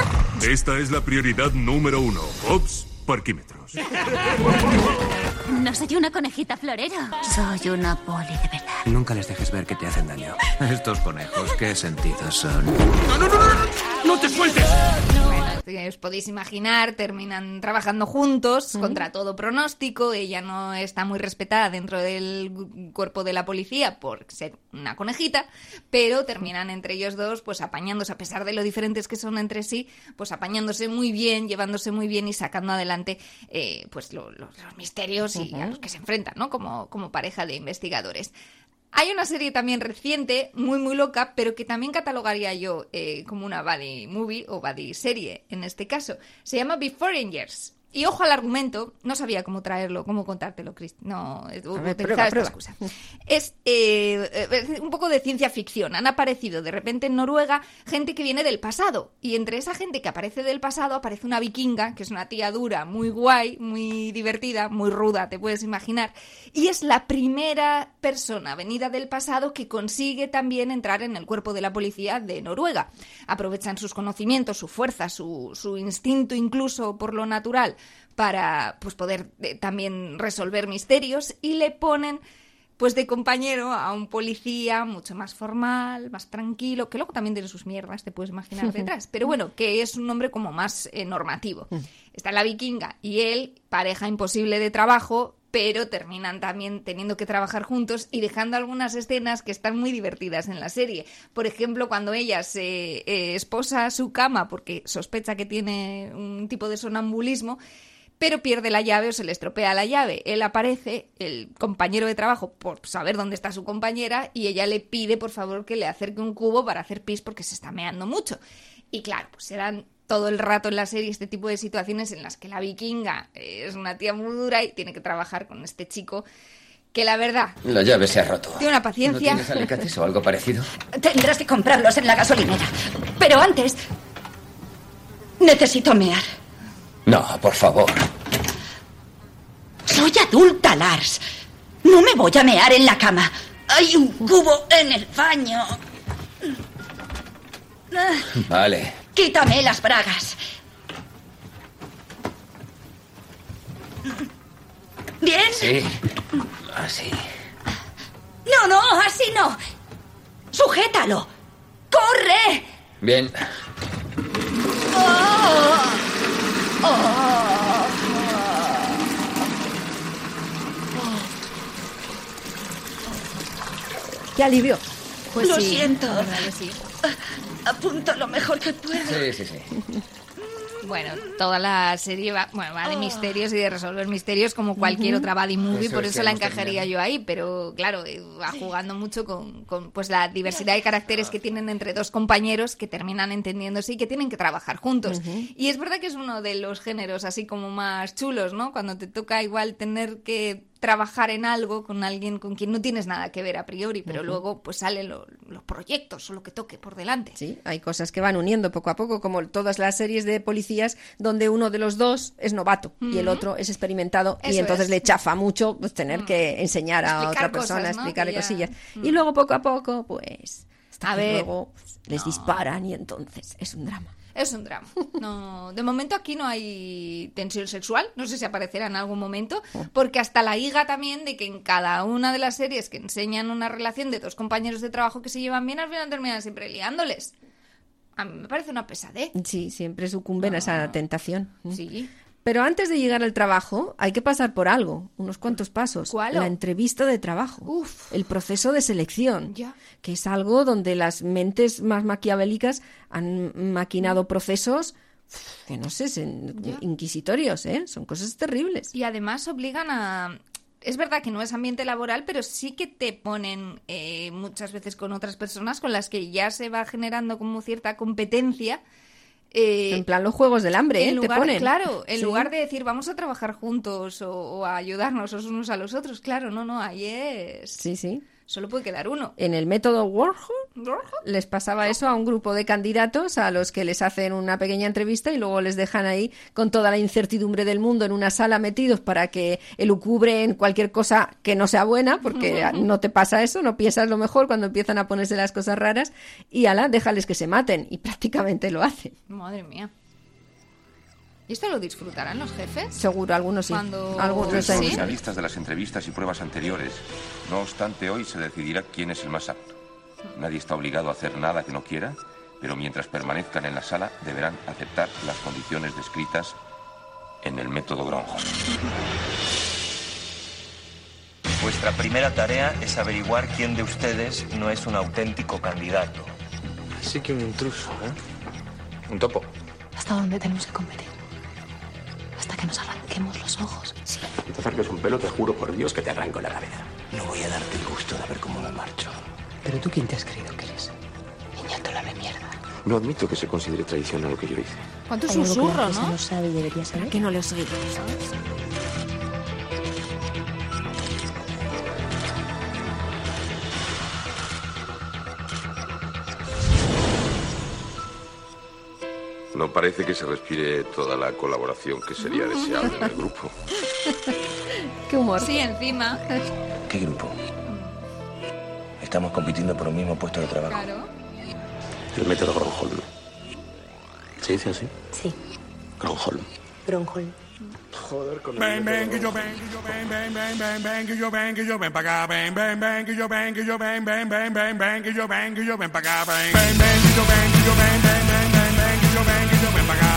Esta es la prioridad número uno. Hobbs, parquímetros. [LAUGHS] No soy una conejita florero. Soy una poli de verdad. Nunca les dejes ver que te hacen daño. Estos conejos, ¿qué sentidos son? ¡No te sueltes! Bueno, os podéis imaginar, terminan trabajando juntos contra todo pronóstico. Ella no está muy respetada dentro del cuerpo de la policía por ser una conejita, pero terminan entre ellos dos, pues apañándose, a pesar de lo diferentes que son entre sí, pues apañándose muy bien, llevándose muy bien y sacando adelante, eh, pues lo- lo- los misterios y a los que se enfrentan, ¿no? Como, como pareja de investigadores. Hay una serie también reciente, muy muy loca, pero que también catalogaría yo eh, como una buddy movie o buddy serie en este caso. Se llama Before Rangers. Y ojo al argumento, no sabía cómo traerlo, cómo contártelo, Chris. No, ver, utilizaba prueba, esta prueba. excusa. Es eh, eh, un poco de ciencia ficción. Han aparecido de repente en Noruega gente que viene del pasado. Y entre esa gente que aparece del pasado aparece una vikinga, que es una tía dura, muy guay, muy divertida, muy ruda, te puedes imaginar. Y es la primera persona venida del pasado que consigue también entrar en el cuerpo de la policía de Noruega. Aprovechan sus conocimientos, su fuerza, su, su instinto incluso por lo natural para pues, poder eh, también resolver misterios y le ponen pues de compañero a un policía mucho más formal, más tranquilo, que luego también tiene sus mierdas, te puedes imaginar [LAUGHS] detrás, pero bueno, que es un hombre como más eh, normativo. Está la vikinga y él, pareja imposible de trabajo, pero terminan también teniendo que trabajar juntos y dejando algunas escenas que están muy divertidas en la serie. Por ejemplo, cuando ella se eh, esposa su cama porque sospecha que tiene un tipo de sonambulismo, pero pierde la llave o se le estropea la llave. Él aparece, el compañero de trabajo, por saber dónde está su compañera, y ella le pide, por favor, que le acerque un cubo para hacer pis porque se está meando mucho. Y claro, pues serán todo el rato en la serie este tipo de situaciones en las que la vikinga es una tía muy dura y tiene que trabajar con este chico que la verdad La llave se ha roto. tiene una paciencia. ¿No tienes alicates o algo parecido? Tendrás que comprarlos en la gasolinera. Pero antes... Necesito mear. No, por favor. Soy adulta, Lars. No me voy a mear en la cama. Hay un cubo en el baño. Vale. Quítame las bragas. ¿Bien? Sí. Así. No, no, así no. Sujétalo. ¡Corre! Bien. Oh. Oh. ¡Qué alivio! Pues lo sí, siento. Apunto lo mejor que puedo. Sí, sí, sí. Bueno, toda la serie va, bueno, va de misterios y de resolver misterios como cualquier Ujú. otra buddy movie, Eso por es eso la encajaría yo ahí, pero claro, eh, va jugando mucho con, con, pues la diversidad de caracteres que tienen entre dos compañeros que terminan entendiéndose y que tienen que trabajar juntos. Y es verdad que es uno de los géneros así como más chulos, ¿no? Cuando te toca igual tener que trabajar en algo con alguien con quien no tienes nada que ver a priori, pero luego pues salen lo- los proyectos o lo que toque por delante. Sí, hay cosas que van uniendo poco a poco, como todas las series de policías donde uno de los dos es novato y el otro es experimentado y entonces es. le chafa mucho pues, tener que enseñar a Explicar otra persona, cosas, ¿no? explicarle ya- cosillas. Mm. Y luego poco a poco, pues, hasta A que ver. luego pues, les disparan y entonces es un drama. Es un drama. No, de momento aquí no hay tensión sexual, no sé si aparecerá en algún momento, porque hasta la higa también de que en cada una de las series que enseñan una relación de dos compañeros de trabajo que se llevan bien, al final terminan siempre liándoles. A mí me parece una pesadez. Sí, siempre sucumben a esa tentación. Sí. Pero antes de llegar al trabajo hay que pasar por algo, unos cuantos pasos. ¿Cuál? La entrevista de trabajo. El proceso de selección. Ya. Que es algo donde las mentes más maquiavélicas han maquinado procesos que no sé, Ya. inquisitorios, ¿eh? Son cosas terribles. Y además obligan a... Es verdad que no es ambiente laboral, pero sí que te ponen eh, muchas veces con otras personas con las que ya se va generando como cierta competencia. Eh, en plan los juegos del hambre, ¿eh? en Te lugar, ponen. Claro, en Sí. lugar de decir vamos a trabajar juntos o, o a ayudarnos los unos a los otros, claro, no, no, ahí es... Sí, sí. Solo puede quedar uno. En el método Warhol les pasaba eso a un grupo de candidatos a los que les hacen una pequeña entrevista y luego les dejan ahí con toda la incertidumbre del mundo en una sala metidos para que elucubren cualquier cosa que no sea buena, porque [LAUGHS] no te pasa eso, no piensas lo mejor cuando empiezan a ponerse las cosas raras y ala, déjales que se maten y prácticamente lo hacen. Madre mía. ¿Y esto lo disfrutarán los jefes? Seguro, algunos sí. Cuando- Algunos sí. especialistas de las entrevistas y pruebas anteriores. No obstante, hoy se decidirá quién es el más apto. Nadie está obligado a hacer nada que no quiera, pero mientras permanezcan en la sala deberán aceptar las condiciones descritas en el método Gronholm. Vuestra primera tarea es averiguar quién de ustedes no es un auténtico candidato. Así que un intruso, ¿eh? Un topo. ¿Hasta dónde tenemos que competir? Hasta que nos arranquemos los ojos. Si te acerques un pelo, te juro por Dios que te arranco la cabeza. No voy a darte el gusto de ver cómo me marcho. Pero tú, ¿quién te has creído que eres? Niñátula de mierda. No admito que se considere traición a lo que yo hice. ¿Cuánto Hay algo que la susurro, no? no sabe y debería saber. Que no le os oído. No parece que se respire toda la colaboración que sería deseable en el grupo. Qué humor. Sí, encima. ¿Qué grupo? Estamos compitiendo por un mismo puesto de trabajo. Claro. El método Gronholm. ¿Se dice así? Sí, Gronholm. Gronholm. Joder, con Bang, bang, que yo bang, que yo bang, bang, bang, bang, bang, que yo bang, que yo ven acá, bang, bang, bang, que yo bang, que yo bang, bang, bang, bang, bang, que yo bang, que yo ven acá, que yo bang, que yo bang, bang, yo bang, que yo ven pa' acá,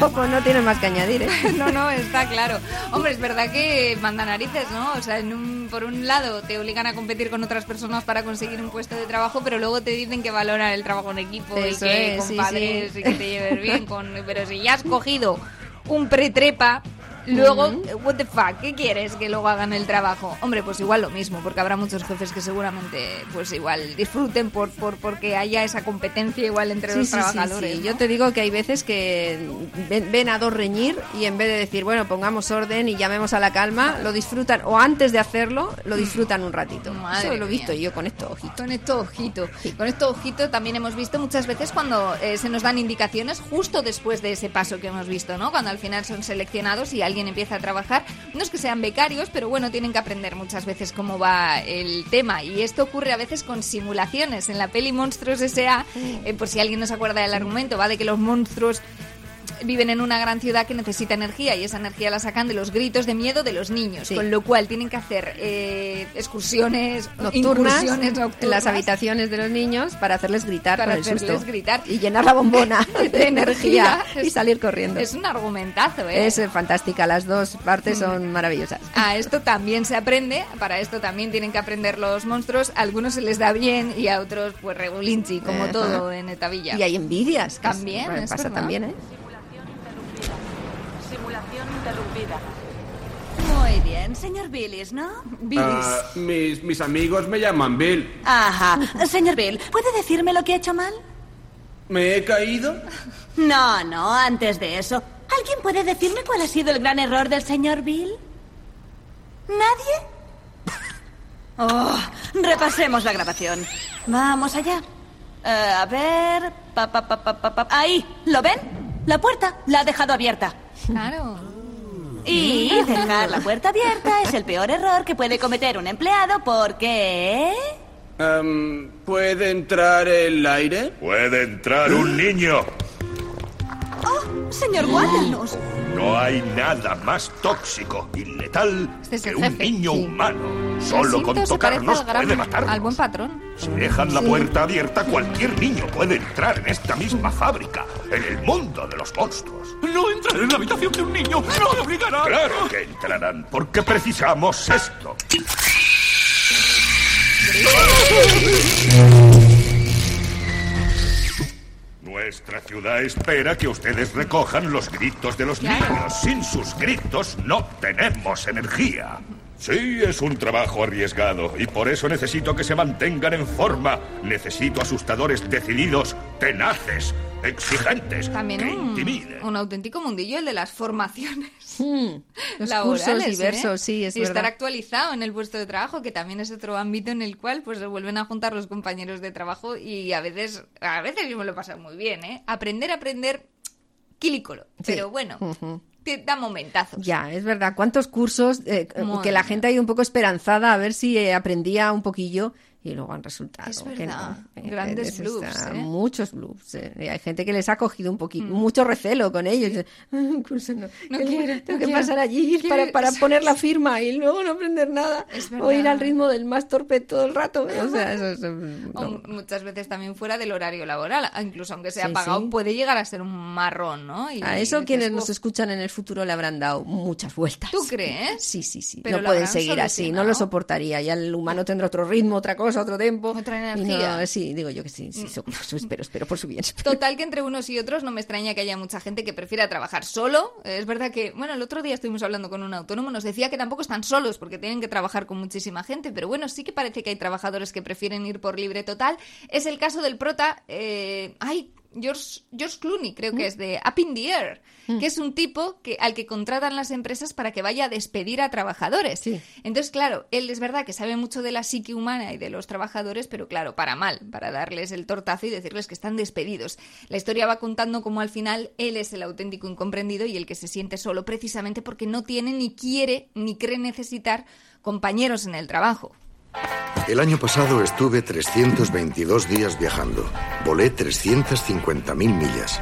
[LAUGHS] Un poco no tiene más que añadir, ¿eh? [LAUGHS] No, no, está claro. Hombre, es verdad que manda narices, ¿no? O sea, en un- por un lado te obligan a competir con otras personas para conseguir un puesto de trabajo, pero luego te dicen que valoran el trabajo en equipo Eso y que es, sí, sí. y que te lleves bien con... Pero si ya has cogido un pretrepa, luego, what the fuck, ¿qué quieres que luego hagan el trabajo? Hombre, pues igual lo mismo, porque habrá muchos jefes que seguramente, pues igual disfruten por, por porque haya esa competencia igual entre Sí, los sí, trabajadores. sí. ¿no? Yo te digo que hay veces que ven, ven a dos reñir y en vez de decir, bueno, pongamos orden y llamemos a la calma, lo disfrutan, o antes de hacerlo, lo disfrutan un ratito. Madre Eso lo he mía. visto yo con esto, ojito. Con esto ojito. Con esto ojito también hemos visto muchas veces cuando eh, se nos dan indicaciones justo después de ese paso que hemos visto, ¿no? Cuando al final son seleccionados y alguien empieza a trabajar. No es que sean becarios, pero bueno, tienen que aprender muchas veces cómo va el tema. Y esto ocurre a veces con simulaciones. En la peli Monstruos S.A., eh, por si alguien no se acuerda del argumento, va de que los monstruos viven en una gran ciudad que necesita energía y esa energía la sacan de los gritos de miedo de los niños, Sí. con lo cual tienen que hacer eh, excursiones Nocturnas, en las habitaciones de los niños para hacerles gritar para el hacerles susto. gritar Y llenar la bombona [LAUGHS] de energía y salir corriendo. Es un argumentazo, ¿eh? Es fantástica, las dos partes son maravillosas. A esto también se aprende, para esto también tienen que aprender los monstruos. A algunos se les da bien y a otros, pues regulinchi, como Ajá. todo en esta villa. Y hay envidias. es- También, bueno, pasa verdad. también, ¿eh? Muy bien, señor Billis, ¿no? Ah, mis, mis amigos me llaman Bill. Ajá. Señor Bill, ¿puede decirme lo que he hecho mal? ¿Me he caído? No, no, antes de eso. ¿Alguien puede decirme cuál ha sido el gran error del señor Bill? ¿Nadie? Oh, repasemos la grabación. Vamos allá. Eh, a ver. pa, pa, pa, pa, pa, pa. Ahí, ¿lo ven? La puerta la ha dejado abierta. Claro. Y dejar la puerta abierta es el peor error que puede cometer un empleado porque... Em, ¿Puede entrar el aire? Puede entrar un niño. Oh, señor Waternoose. No hay nada más tóxico y letal Este es que un jefe, niño sí. humano. Solo con tocarnos gran- puede matarnos. al buen patrón. Si dejan la Sí. puerta abierta, cualquier niño puede entrar en esta misma fábrica, en el mundo de los monstruos. No entraré en la habitación de un niño. No me obligarán. Claro que entrarán, porque precisamos esto. [LAUGHS] Nuestra ciudad espera que ustedes recojan los gritos de los niños. Sin sus gritos no tenemos energía. Sí, es un trabajo arriesgado y por eso necesito que se mantengan en forma. Necesito asustadores decididos, tenaces, exigentes, También que un, intimiden. un auténtico mundillo el de las formaciones [LAUGHS] Hmm, Los laborales, cursos ¿eh? diversos, sí, es y estar actualizado en el puesto de trabajo, que también es otro ámbito en el cual pues se vuelven a juntar los compañeros de trabajo y a veces, a veces yo me lo he pasado muy bien, ¿eh? Aprender, aprender, quilícolo. Pero bueno. Te da momentazos. Ya, es verdad. ¿Cuántos cursos eh, que la gente ha ido un poco esperanzada a ver si eh, aprendía un poquillo y luego han resultado Es que verdad. no. Eh, Grandes es- blues, está- ¿eh? Muchos blues. eh. Hay gente que les ha cogido un poquito, Mm. mucho recelo con ellos. "Ah, un curso no. No que quiero, tengo que quiero. pasar allí Quiero- para, para [LAUGHS] poner la firma y luego no aprender nada. O ir al ritmo del más torpe todo el rato. [LAUGHS] O sea, eso es, mm, O no. muchas veces también fuera del horario laboral, incluso aunque sea Sí, pagado, sí. puede llegar a ser un marrón, ¿no? Y A eso quienes nos escuchan en el futuro le habrán dado muchas vueltas. ¿Tú crees? Sí, sí, sí. Pero no pueden seguir así, no lo soportaría. Ya el humano tendrá otro ritmo, otra cosa, otro tiempo. Otra energía. no, sí, digo yo que sí, sí, so- so- espero, espero por su bien. [LAUGHS] Total que entre unos y otros no me extraña que haya mucha gente que prefiera trabajar solo. Es verdad que, bueno, el otro día estuvimos hablando con un autónomo, nos decía que tampoco están solos porque tienen que trabajar con muchísima gente, pero bueno, sí que parece que hay trabajadores que prefieren ir por libre total. Es el caso del prota, eh, ay, George, George Clooney, creo que es de Up in the Air, que es un tipo que, al que contratan las empresas para que vaya a despedir a trabajadores. Entonces, claro, él es verdad que sabe mucho de la psique humana y de los trabajadores, pero claro, para mal, para darles el tortazo y decirles que están despedidos. La historia va contando cómo al final él es el auténtico incomprendido y el que se siente solo precisamente porque no tiene ni quiere ni cree necesitar compañeros en el trabajo. El año pasado estuve 322 días viajando. Volé 350.000 millas.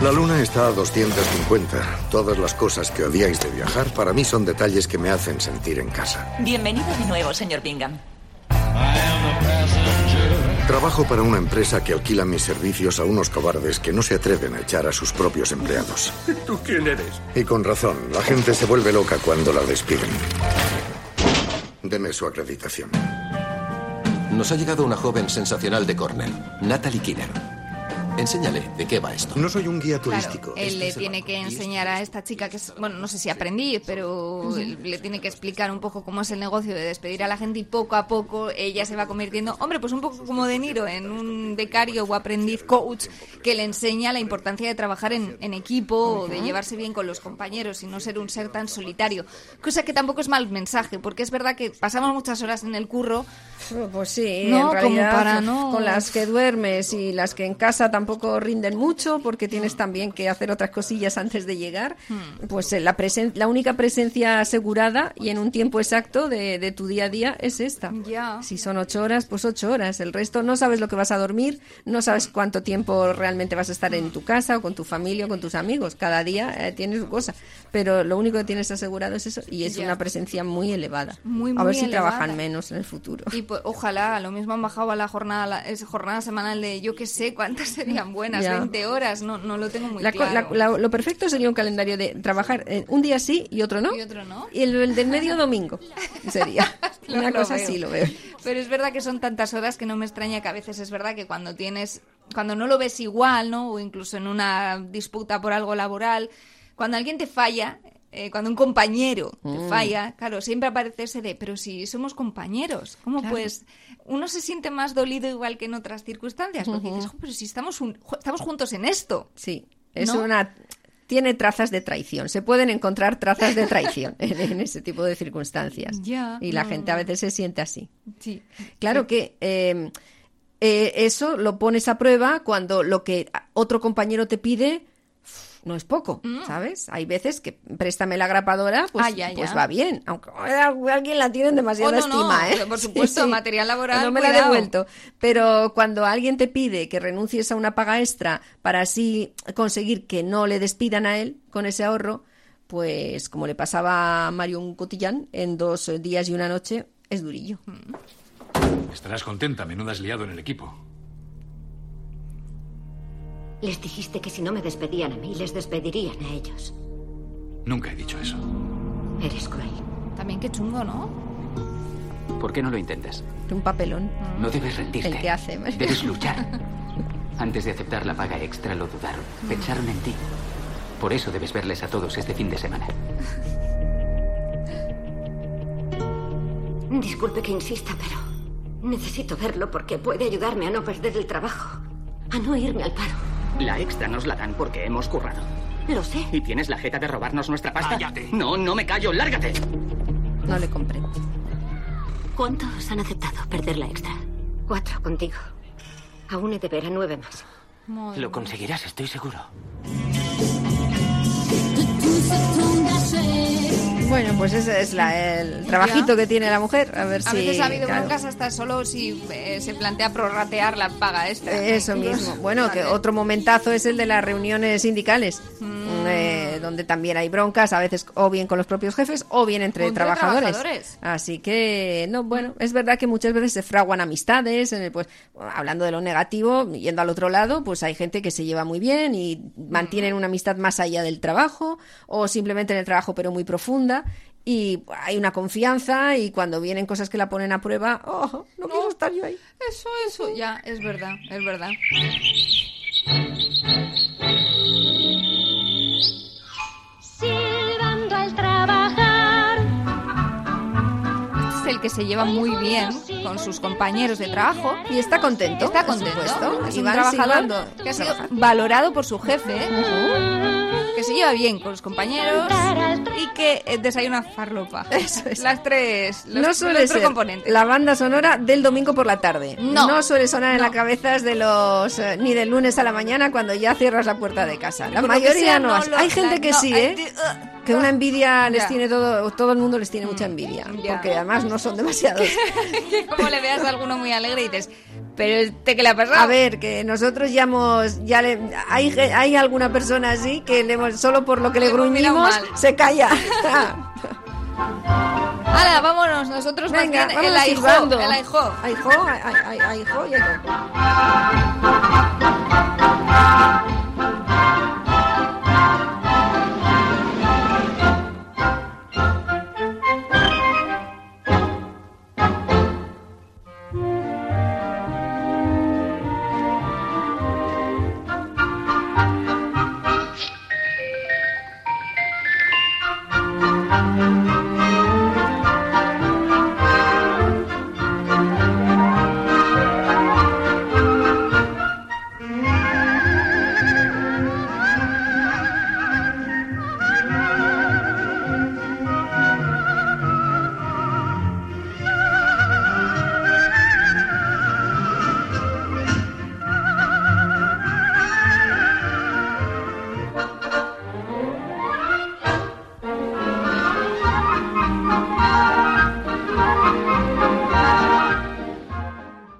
La luna está a 250. Todas las cosas que odiáis de viajar para mí son detalles que me hacen sentir en casa. Bienvenido de nuevo, señor Bingham. Trabajo para una empresa que alquila mis servicios a unos cobardes que no se atreven a echar a sus propios empleados. [LAUGHS] ¿Tú quién eres? Y con razón, la gente se vuelve loca cuando la despiden. Deme su acreditación. Nos ha llegado una joven sensacional de Cornell, Natalie Kinner. Enséñale de qué va esto. No soy un guía Claro, turístico. él le tiene que enseñar a esta chica que es, bueno, no sé si aprendí, pero le tiene que explicar un poco cómo es el negocio de despedir a la gente y poco a poco ella se va convirtiendo, hombre, pues un poco como De Niro, en un becario o aprendiz coach que le enseña la importancia de trabajar en, en equipo, o de llevarse bien con los compañeros y no ser un ser tan solitario. Cosa que tampoco es mal mensaje, porque es verdad que pasamos muchas horas en el curro, Pues sí, No, en como realidad para no- con las que duermes y las que en casa tampoco rinden mucho porque tienes también que hacer otras cosillas antes de llegar, Hmm. pues eh, la, presen- la única presencia asegurada y en un tiempo exacto de, de tu día a día es esta. Ya. Si son ocho horas, pues ocho horas. El resto no sabes lo que vas a dormir, no sabes cuánto tiempo realmente vas a estar en tu casa o con tu familia o con tus amigos. Cada día eh, tienes su cosa. Pero lo único que tienes asegurado es eso y es Ya. una presencia muy elevada. Muy, a muy ver si elevada. trabajan menos en el futuro. Y pues, ojalá, lo mismo han bajado a la jornada, la, es jornada semanal de yo que sé cuántas serían [LAUGHS] [LAUGHS] buenas, Ya. 20 horas, no, no lo tengo muy La claro. la- la- lo perfecto sería un calendario de trabajar eh, un día sí y otro no. Y otro no. Y el, el del medio domingo [LAUGHS] sería. Lo- Una lo cosa veo. así lo veo. Pero es verdad que son tantas horas que no me extraña que a veces es verdad que cuando tienes, cuando no lo ves igual, ¿no? O incluso en una disputa por algo laboral, cuando alguien te falla, eh, cuando un compañero te Mm. falla, claro, siempre aparece ese de, pero si somos compañeros, ¿cómo Claro. pues? Uno se siente más dolido igual que en otras circunstancias, porque dices, "Jo, pero si estamos, un- estamos juntos en esto. Sí, es ¿No? una tiene trazas de traición. Se pueden encontrar trazas de traición en, en ese tipo de circunstancias. Ya, y la no, gente a veces se siente así. Sí. Claro que eh, eh, eso lo pones a prueba cuando lo que otro compañero te pide no es poco, ¿sabes? Hay veces que préstame la grapadora, pues, Mm. Ah, ya, ya. pues va bien, aunque alguien la tiene en demasiada Oh, no, no, estima, ¿eh? por [LAUGHS] supuesto, material laboral, No me la cuidado. devuelto. Pero cuando alguien te pide que renuncies a una paga extra para así conseguir que no le despidan a él con ese ahorro, pues como le pasaba a Mario un cotillán, en dos días y una noche es durillo. Estarás contenta, menuda has liado en el equipo. Les dijiste que si no me despedían a mí, les despedirían a ellos. Nunca he dicho eso. Eres cruel. También qué chungo, ¿no? ¿Por qué no lo intentas? Un papelón. No debes rendirte. El que hace. Debes luchar. Antes de aceptar la paga extra lo dudaron. Pensaron en ti. Por eso debes verles a todos este fin de semana. Disculpe que insista, pero necesito verlo porque puede ayudarme a no perder el trabajo, a no irme al paro. La extra nos la dan porque hemos currado. Lo sé. ¿Y tienes la jeta de robarnos nuestra pasta? ¡Cállate! No, no me callo, lárgate. No le comprendo. ¿Cuántos han aceptado perder la extra? Cuatro contigo. Aún he de ver a nueve más. Lo conseguirás, estoy seguro. Bueno, pues ese es la- el trabajito que tiene la mujer. A ver A si. veces ha habido claro. broncas hasta solo si eh, se plantea prorratear la paga extra. Eso mismo. Bueno, que otro momentazo es el de las reuniones sindicales, Mm. eh, donde también hay broncas, a veces o bien con los propios jefes o bien entre, trabajadores. trabajadores. Así que, no, bueno, es verdad que muchas veces se fraguan amistades, en el, pues, hablando de lo negativo, yendo al otro lado, pues hay gente que se lleva muy bien y mantienen una amistad más allá del trabajo o simplemente en el trabajo pero muy profunda. Y hay una confianza y cuando vienen cosas que la ponen a prueba, oh, no, quiero estar yo ahí. Eso, eso, ya, es verdad, es verdad. Silbando al trabajar. Este es el que se lleva muy bien con sus compañeros de trabajo. Y está contento. Está por contento. supuesto. Es Y un van trabajador silbando. que ha sido valorado por su jefe, ¿eh? Que se lleva bien con los compañeros y que eh, desayuna farlopa. [LAUGHS] Eso es. Las tres, los, no suele los tres ser componentes. la banda sonora del domingo por la tarde. No. suele sonar en la cabeza de los eh, ni del lunes a la mañana cuando ya cierras la puerta de casa. La Por lo que mayoría sea, no. no lo- hay gente que no, sí, hay ¿eh? uh, que una envidia les Ya. tiene todo, todo el mundo les tiene mucha envidia, ya. porque además no son demasiados. [LAUGHS] que como le veas a alguno muy alegre y dices, pero este que le ha pasado. A ver, que nosotros ya hemos, ya le, hay, hay alguna persona así que le hemos, solo por lo que le, Le gruñimos se calla. [LAUGHS] Hala, vámonos, nosotros más Venga, bien vámonos el aijo, el aijo. Aijo, ai- ai- ai- aijo y aijo.